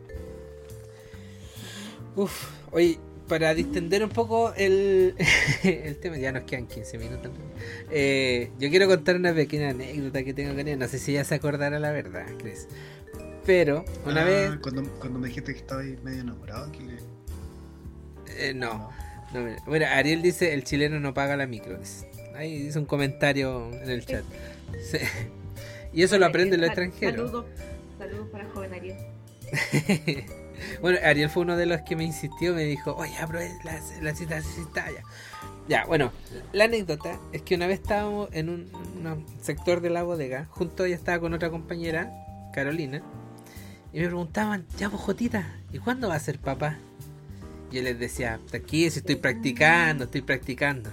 Uf, oye, para distender un poco el, el, tema, ya nos quedan 15 minutos. Eh, yo quiero contar una pequeña anécdota que tengo con él. No sé si ya se acordará la verdad, Chris. Pero, una ah, vez.
Cuando, cuando, me dijiste que estaba medio enamorado, aquí
eh, no. no. Bueno, Ariel dice: el chileno no paga la micro. Ahí dice un comentario en el chat. Y eso lo aprende el extranjero.
Saludos, saludos para joven Ariel.
bueno, Ariel fue uno de los que me insistió, me dijo, oye, abro la, la cita, cita ya. Ya, bueno, la anécdota es que una vez estábamos en un, sector de la bodega, junto ella estaba con otra compañera, Carolina, y me preguntaban, ya vos Jotita, ¿y cuándo va a ser papá? yo les decía, aquí si estoy practicando, estoy practicando.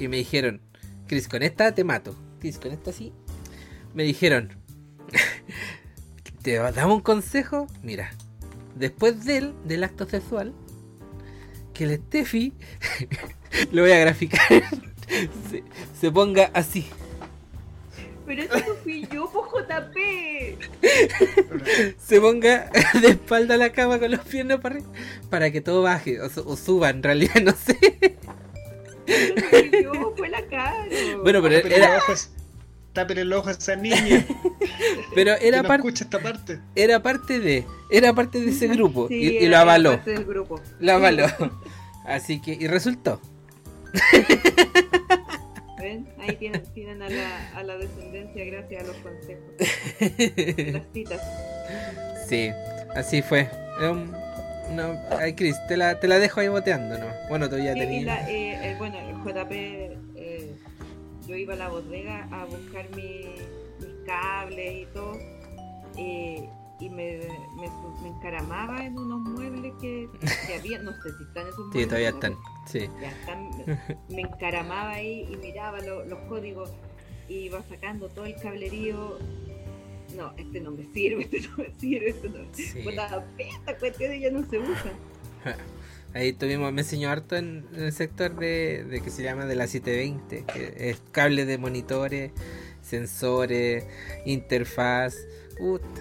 Y me dijeron, Cris, con esta te mato. Cris, con esta sí. Me dijeron, ¿te damos un consejo? Mira, después del, del acto sexual, que el Steffi, lo voy a graficar, se, se ponga así.
Pero eso no fui yo, por JP.
Se ponga de espalda a la cama con los pies para arriba para que todo baje o, suba, en realidad, no sé.
Fue la cara.
Bueno, pero era.
El ojo a esa niña.
Pero era parte.
esta parte.
Era parte de. Era parte de ese grupo. y, lo avaló.
Parte del grupo.
Lo avaló. Así que. Y resultó.
Ahí tienen, tienen a, la, a, la, descendencia gracias a los consejos. Las citas.
Sí, así fue. No, ay, Chris, te la, te la dejo ahí boteando, ¿no? Bueno, todavía
sí, tenía. Eh, eh, bueno, el JP, eh, yo iba a la bodega a buscar mi, mis cables y todo. Eh, y me, me, encaramaba en unos muebles que, que, había, no sé si están esos muebles.
Sí, todavía están, sí.
Ya están, me encaramaba ahí y miraba los códigos y iba sacando todo el cablerío. No, este no me sirve, este no me sirve, este no. Sí. Pues la esta cuestión ya no se usa.
Ahí tuvimos, me enseñó harto en, el sector de, de, que se llama de la 720, que es cable de monitores, sensores, interfaz. Puta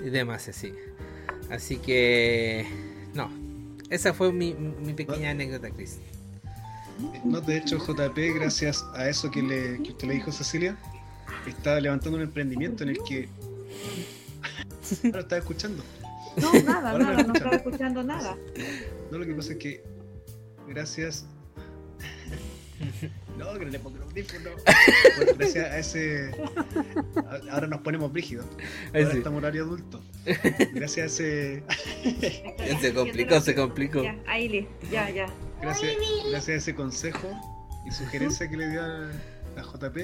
y demás. sí. Así que, no. Esa fue mi, mi pequeña anécdota, Chris.
No, de hecho, JP, gracias a eso que, le, que usted le dijo Cecilia, estaba levantando un emprendimiento en el que. Ahora estaba escuchando.
No, nada, nada, no, estaba escuchando nada.
No, lo que pasa es que, gracias no, que no le pongo los audífonos. Bueno, gracias a ese. Ahora nos ponemos brígidos. Ahora estamos horario adulto. Gracias a ese.
se complicó, se complicó.
Ya, ahí ya, ya.
Gracias, gracias a ese consejo y sugerencia que le dio a, JP,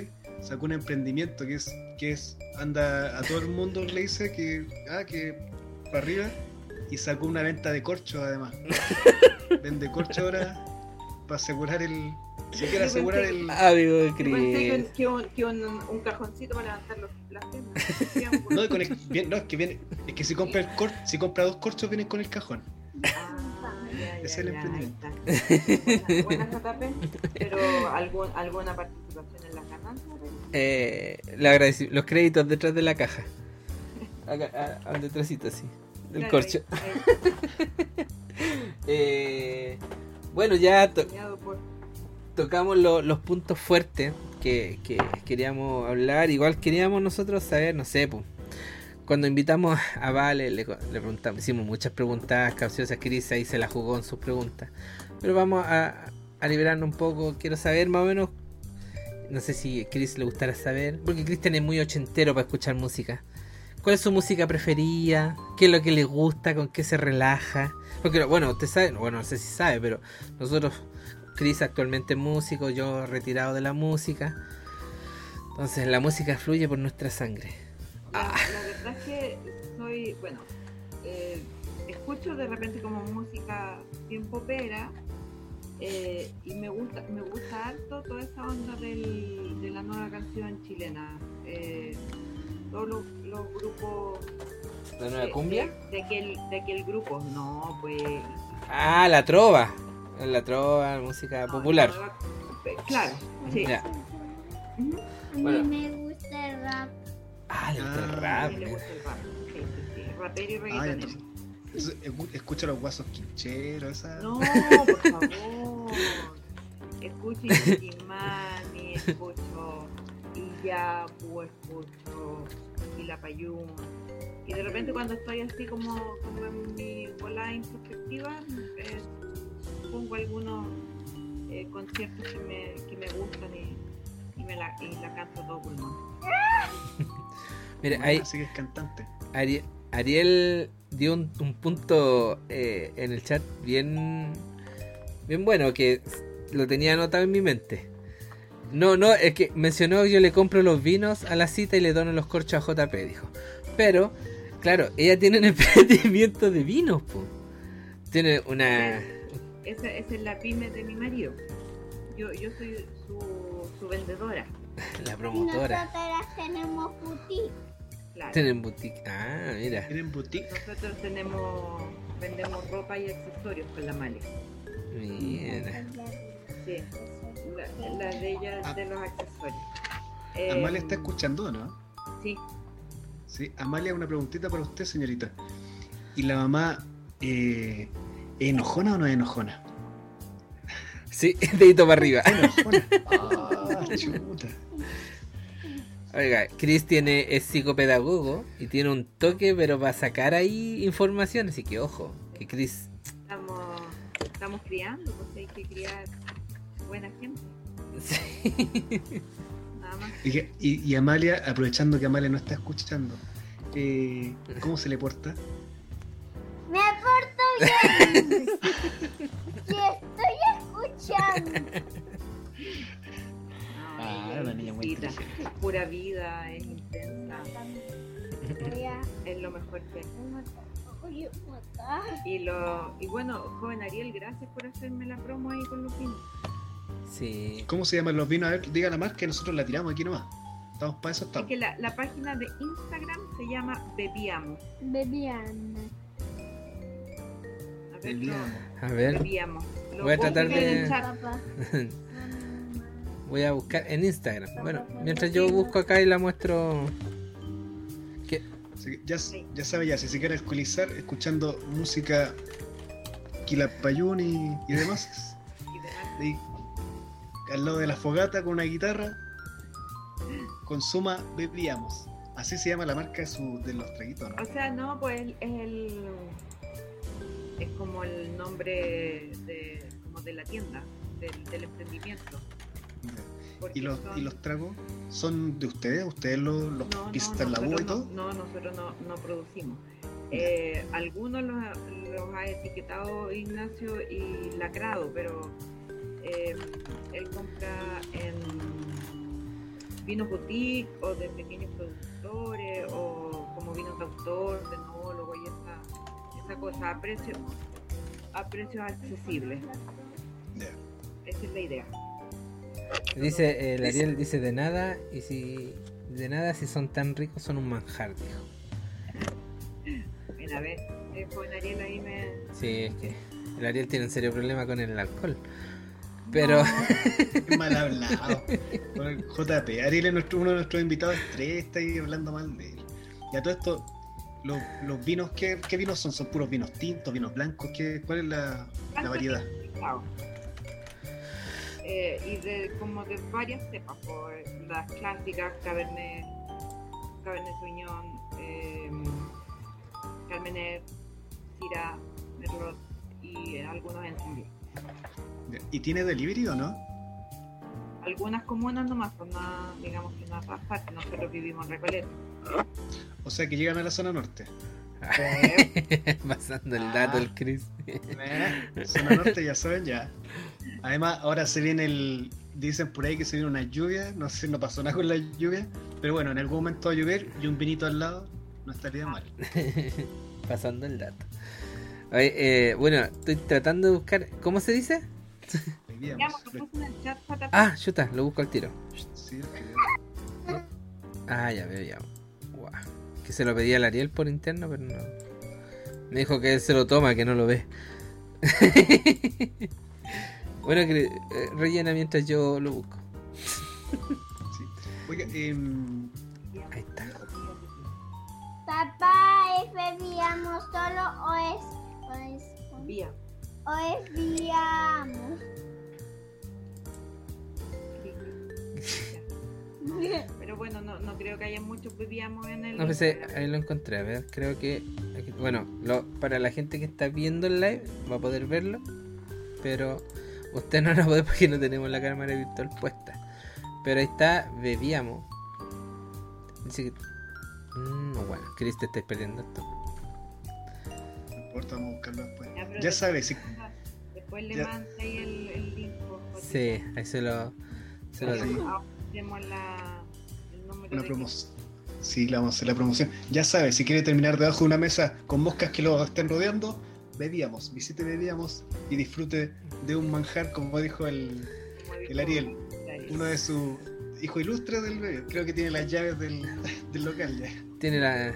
sacó un emprendimiento que es, que es, anda a todo el mundo le dice que, ah, que para arriba y sacó una venta de corcho además. Vende corcho ahora para asegurar el. Si quiere asegurar el.
Amigo de
pensé que,
Chris.
que un, que un, un cajoncito para levantar los, las piernas.
No, con el- bien- no, es que viene. Es que si compra el cor, si compra dos corchos vienen con el cajón.
Ah, ya,
Es
ya,
el
ya,
emprendimiento.
ahí está. Buena, buena JP, pero algún, alguna participación.
Eh, los créditos detrás de la caja. Acá, a- al detrásito, así. El
Claro,
corcho.
ahí- ahí,
Eh, bueno, ya to- tocamos lo- los puntos fuertes que, que queríamos hablar. Igual queríamos nosotros saber, no sé, pues. Cuando invitamos a Vale, le, le preguntamos, hicimos muchas preguntas capciosas. Chris ahí se la jugó en sus preguntas. Pero vamos a, a liberarnos un poco. Quiero saber más o menos. No sé si Chris le gustará saber. Porque Cristian es muy ochentero para escuchar música. ¿Cuál es su música preferida? ¿Qué es lo que le gusta? ¿Con qué se relaja? Porque, bueno, usted sabe, bueno, no sé si sabe, pero nosotros, Chris actualmente es músico, yo retirado de la música. Entonces la música fluye por nuestra sangre.
La, la verdad es que soy, bueno, eh, escucho de repente como música bien popera eh, y me gusta, me gusta harto toda esa onda del, de la nueva canción chilena. Eh, todos los, los grupos
¿La
de,
nueva cumbia?
de, de aquel, de aquel grupo, no, pues
Ah, la trova. La trova, música
no,
popular.
la nueva- eh, claro, sí.
Ya.
Ujú.
A mí
Bueno.
me gusta el rap.
Ah, el
Ah,
A
rap.
mí le gusta el rap, sí, sí, sí, rapero y
Ah,
reggaetonero.
Escucha los guasos quincheros, esa.
No, por favor. Escucho Intimani, escucho Iyapu, escucho Ilapayún. Y de repente cuando estoy así como, como en mi bola introspectiva, eh, pongo algunos eh, conciertos que me, que me gustan y, y me la, y la canto todo pulmón.
Mira, ahí
Así que es cantante.
Ari- Ariel dio un, un punto eh, en el chat bien, bien bueno que lo tenía anotado en mi mente. No, no, es que mencionó que yo le compro los vinos a la cita y le dono los corchos a JP, dijo. Pero, claro, ella tiene un emprendimiento de vinos, po. Tiene una...
Esa, esa es la pyme de mi marido. Yo, yo soy su, su vendedora,
La
Y
promotora.
nosotras tenemos boutique.
Claro.
Tienen boutique. Ah, mira.
Tienen boutique.
Nosotros tenemos, vendemos ropa y accesorios con la Male.
Mira.
Sí, la, la de ella es de los accesorios. Eh,
Amalia está escuchando, ¿no?
Sí,
Sí, Amalia, una preguntita para usted, señorita. ¿Y la mamá eh, es enojona o no es enojona?
Sí, dedito para arriba.
Enojona. Ah, chuta.
Oiga, Chris tiene, es psicopedagogo y tiene un toque, pero para sacar ahí información, así que ojo, que Chris.
estamos, estamos criando, pues hay que criar buena gente, nada más.
Y- y Amalia, aprovechando que Amalia no está escuchando, eh, ¿cómo se le porta?
Me porto bien. y estoy escuchando.
Ah, una niña muy
pura vida, es intensa, es lo mejor que hay. Y, lo, y bueno, joven Ariel, gracias por hacerme la promo ahí con los vinos.
Sí.
¿Cómo se llaman los vinos? A ver, diga la marca que nosotros la tiramos aquí nomás. Estamos para eso,
Es
estamos.
que la, la página de Instagram se llama Bebiamos.
Bebían.
A ver,
Bebíamos.
A ver,
Bebíamos. Lo
Voy a
pongo
tratar
en el
de-. voy a buscar en Instagram. Bueno, mientras yo busco acá y la muestro. ¿Qué?
Ya, ya sabe ya, si se quiere alcoholizar escuchando música Quilapayún y, y demás,
Y
al lado de la fogata con una guitarra, consuma bebíamos. Así se llama la marca de, su, de los traguitos, ¿no?
O sea, no, pues es el. Es como el nombre de, como de la tienda, del, del emprendimiento.
¿Y los,
son-
¿Y los tragos son de ustedes? ¿Ustedes los, los
No, no,
pistan la uva y todo?
no, no, nosotros no, no producimos. Eh, algunos los, ha- los ha etiquetado Ignacio y lacrado, pero eh, él compra en vinos boutique o de pequeños productores o como vinos de autor, de enólogo y esa, esa cosa a precios a precios accesibles. Esa es la idea.
Dice, eh, el Ariel dice de nada, y si de nada si son tan ricos son un manjar, dijo.
Mira, a ver, el joven Ariel ahí me...
Sí, es que el Ariel tiene un serio problema con el alcohol. Pero
Qué mal hablado. Con el JP. Ariel es nuestro, uno de nuestros invitados estrella, está ahí hablando mal de él. Y a todo esto, los, los vinos, ¿qué, qué vinos son? ¿Son puros vinos tintos, vinos blancos? ¿Qué, ¿Cuál es la, la variedad?
Eh, y de como de varias cepas, por las clásicas, Cabernet, Cabernet Sauvignon, eh, Carmener, Syrah, Merlot y algunos encendidos.
¿Y tiene delivery o no?
Algunas comunas nomás, pues nada, digamos que no todas partes, nosotros vivimos en Recoleta.
O sea que llegan a la zona norte.
pasando el
Ah.
dato el Chris.
Eh, Zona norte ya saben ya. Además, ahora se viene el. Dicen por ahí que se viene una lluvia. No sé, no pasó nada con la lluvia. Pero bueno, en algún momento va a llover y un vinito al lado no estaría mal.
pasando el dato. Oye, eh, bueno, estoy tratando de buscar. ¿Cómo se dice?
Pues.
Ah, chuta, lo busco al tiro.
Sí, ok.
Ah, ya veo ya. Guau. Que se lo pedí al Ariel por interno, pero no. Me dijo que él se lo toma, que no lo ve. bueno, que, eh, rellena mientras yo lo busco.
Sí. Oiga, em,
Ahí está.
Papá, ¿es bebíamos solo o es, o es,
Vía.
o es bebíamos?
Pero bueno, no, no creo que haya muchos vivíamos en el.
No, pues, eh, ahí lo encontré. A ver, creo que. aquí- bueno, lo- para la gente que está viendo el live, va a poder verlo. Pero usted no lo puede porque no tenemos la cámara virtual puesta. Pero ahí está, bebíamos. Dice que. Mm, bueno, Chris, te estáis perdiendo esto.
no importa, vamos a buscarlo después.
Ya,
Ya sabes, si
Después le manda ahí el, el link.
Sí, ahí se lo. Se lo
sí.
tenemos la, el número
una promoción. Sí, le vamos a hacer la promoción. Ya sabes, si quiere terminar debajo de una mesa con moscas que lo estén rodeando, bebíamos, visite bebíamos y disfrute de un manjar, como dijo el, Ariel, uno de sus hijos ilustres del bebé. Creo que tiene las llaves del, del local ya.
Tiene la,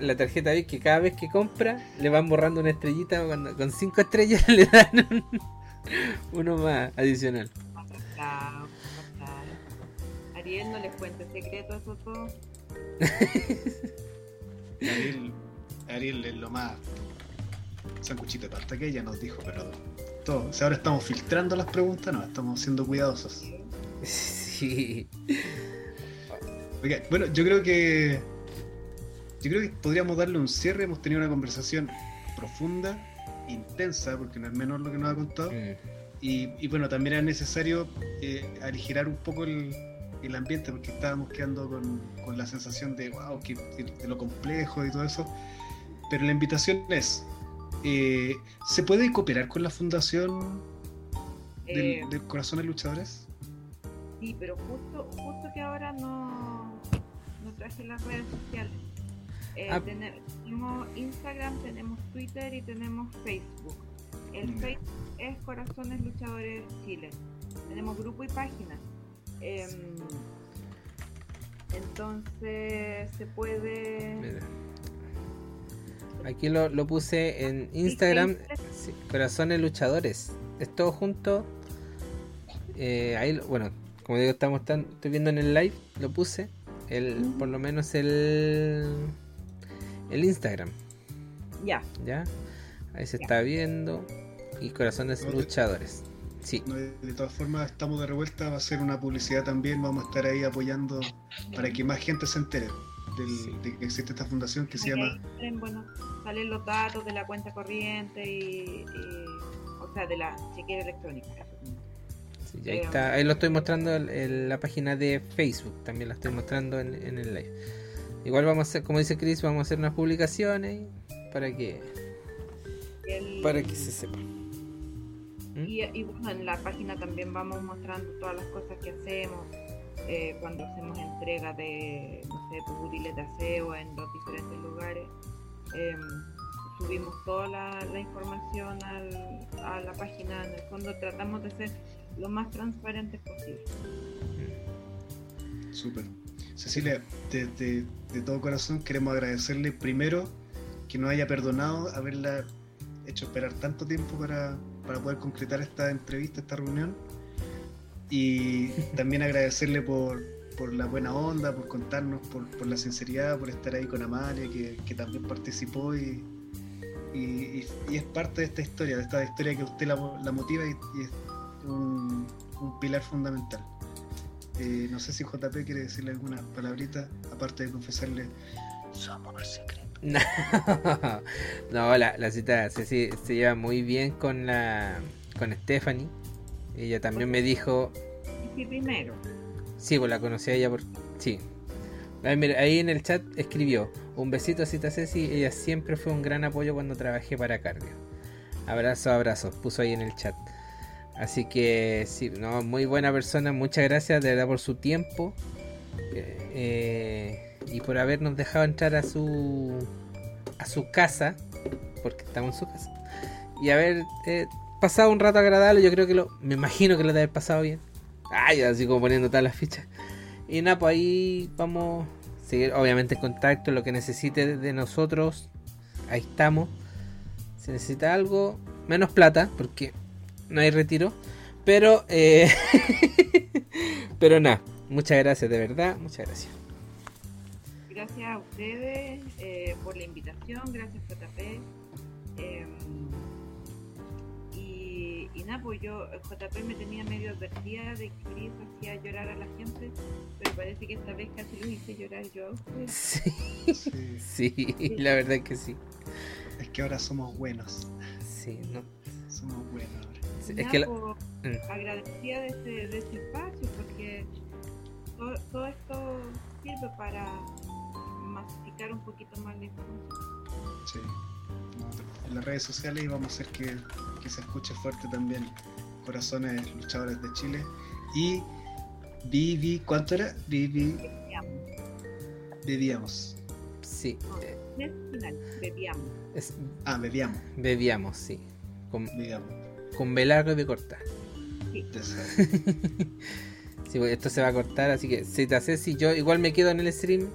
la, tarjeta VIP que cada vez que compra le van borrando una estrellita. Cuando, con cinco estrellas le dan un- uno más adicional.
Ariel no les cuente secretos eso todo.
Ariel, Ariel es lo más sancuchito de pasta que ella nos dijo, pero todo. O sea, ahora estamos filtrando las preguntas, no, estamos siendo cuidadosos.
Sí.
Bueno, yo creo que. Yo creo que podríamos darle un cierre. Hemos tenido una conversación profunda, intensa, porque no es menor lo que nos ha contado.
Mm.
Y, y bueno, también era necesario eh, aligerar un poco el, el ambiente, porque estábamos quedando con, con la sensación de, wow, que, de, de lo complejo y todo eso. Pero la invitación es: eh, ¿se puede cooperar con la fundación del,
Eh,
del Corazón de Luchadores?
Sí, pero justo, justo que ahora no, no traje las redes sociales. Eh,
Ah.
tene- tenemos Instagram, tenemos Twitter y tenemos Facebook. El. Facebook es Corazones Luchadores Chile. Tenemos grupo y página. Em, entonces se puede...
Mira. Aquí lo, lo puse en Instagram. sí, Corazones Luchadores. Es todo junto. Eh, ahí, bueno, como digo, estamos tan, estoy viendo en el live. Lo puse. El, por lo menos el, el Instagram.
Ya,
¿Ya? Ahí se está viendo. Y Corazones
No
Luchadores. Sí.
No, de todas formas, estamos de revuelta, va a ser una publicidad también, vamos a estar ahí apoyando para que más gente se entere del-
Sí.
de que existe esta fundación que se llama...
bueno, salen los datos de la cuenta corriente y, y- o sea, de la chequera electrónica.
Sí, ahí, está, ahí lo estoy mostrando en, en la página de Facebook, también la estoy mostrando en, en el live. Igual vamos a hacer, como dice Chris, vamos a hacer unas publicaciones para que
El-
para que se sepa. ¿Mm?
Y, y bueno, en la página también vamos mostrando todas las cosas que hacemos eh, cuando hacemos entrega de, no sé, pues, útiles de aseo en los diferentes lugares. Em, subimos toda la, información al- a la página. En el fondo tratamos de ser lo más transparentes posible.
Súper. Cecilia, de- de todo corazón queremos agradecerle primero que nos haya perdonado haberla hecho esperar tanto tiempo para, para poder concretar esta entrevista, esta reunión. Y también agradecerle por, por la buena onda, por contarnos, por, por la sinceridad, por estar ahí con Amalia, que, que también participó y, y, es parte de esta historia, de esta historia que usted la, la motiva y, y es un, un pilar fundamental. Eh, no sé si JP quiere decirle alguna palabrita, aparte de confesarle su amor secreto.
No, no la, la cita Ceci se lleva muy bien con la con Stephanie. Ella también me dijo,
Sí, primero,
sí, pues la conocí a ella por... Sí. Ahí, mira, ahí en el chat escribió, un besito a Cita Ceci, ella siempre fue un gran apoyo cuando trabajé para Cardio. Abrazo, abrazo, puso ahí en el chat. Así que sí, no, muy buena persona, muchas gracias de verdad por su tiempo eh, y por habernos dejado entrar a su a su casa, porque estamos en su casa, y haber eh, pasado un rato agradable, yo creo que lo, me imagino que lo de haber pasado bien. Ay, así como poniendo todas las fichas. Y nada, pues ahí vamos a seguir obviamente en contacto, lo que necesite de- nosotros, ahí estamos. Si necesita algo, menos plata, porque no hay retiro. Pero, eh, pero nada, muchas gracias, de verdad, muchas gracias.
gracias a ustedes eh, por la invitación, gracias JP. eh, y, nada, pues yo, JP me tenía medio advertida de que Chris hacía llorar a la gente, pero parece que esta vez casi los hice llorar yo a ustedes.
Sí,
Sí,
sí, la verdad es que sí.
es que ahora somos buenos.
Sí, no,
Somos buenos ahora.
sí, es
Nada,
que la-
pues,
Mm.
agradecida de este, de este espacio porque todo, todo esto sirve para masificar un poquito más la información.
Sí. En las redes sociales y vamos a hacer que, que se escuche fuerte también. Corazones luchadores de Chile. Y Vivi, ¿cuánto era? Vivi,
Bebíamos,
bebíamos.
sí, eh,
final, bebíamos.
es-
Ah, bebíamos,
bebíamos, sí. Con,
bebíamos.
con B largo y B corta.
Esa.
Sí, pues esto se va a cortar, así que si te haces, si yo igual me quedo en el stream.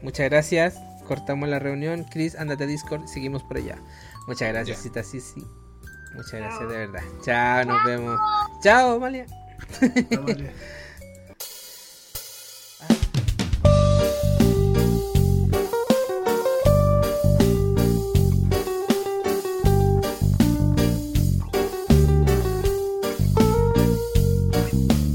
Muchas gracias. Cortamos la reunión. Chris, ándate a Discord, seguimos por allá. Muchas gracias. Cita Sisi. Muchas gracias
Chao.
de verdad. Chao, nos vemos. Chao, Malia.
Vamos, María.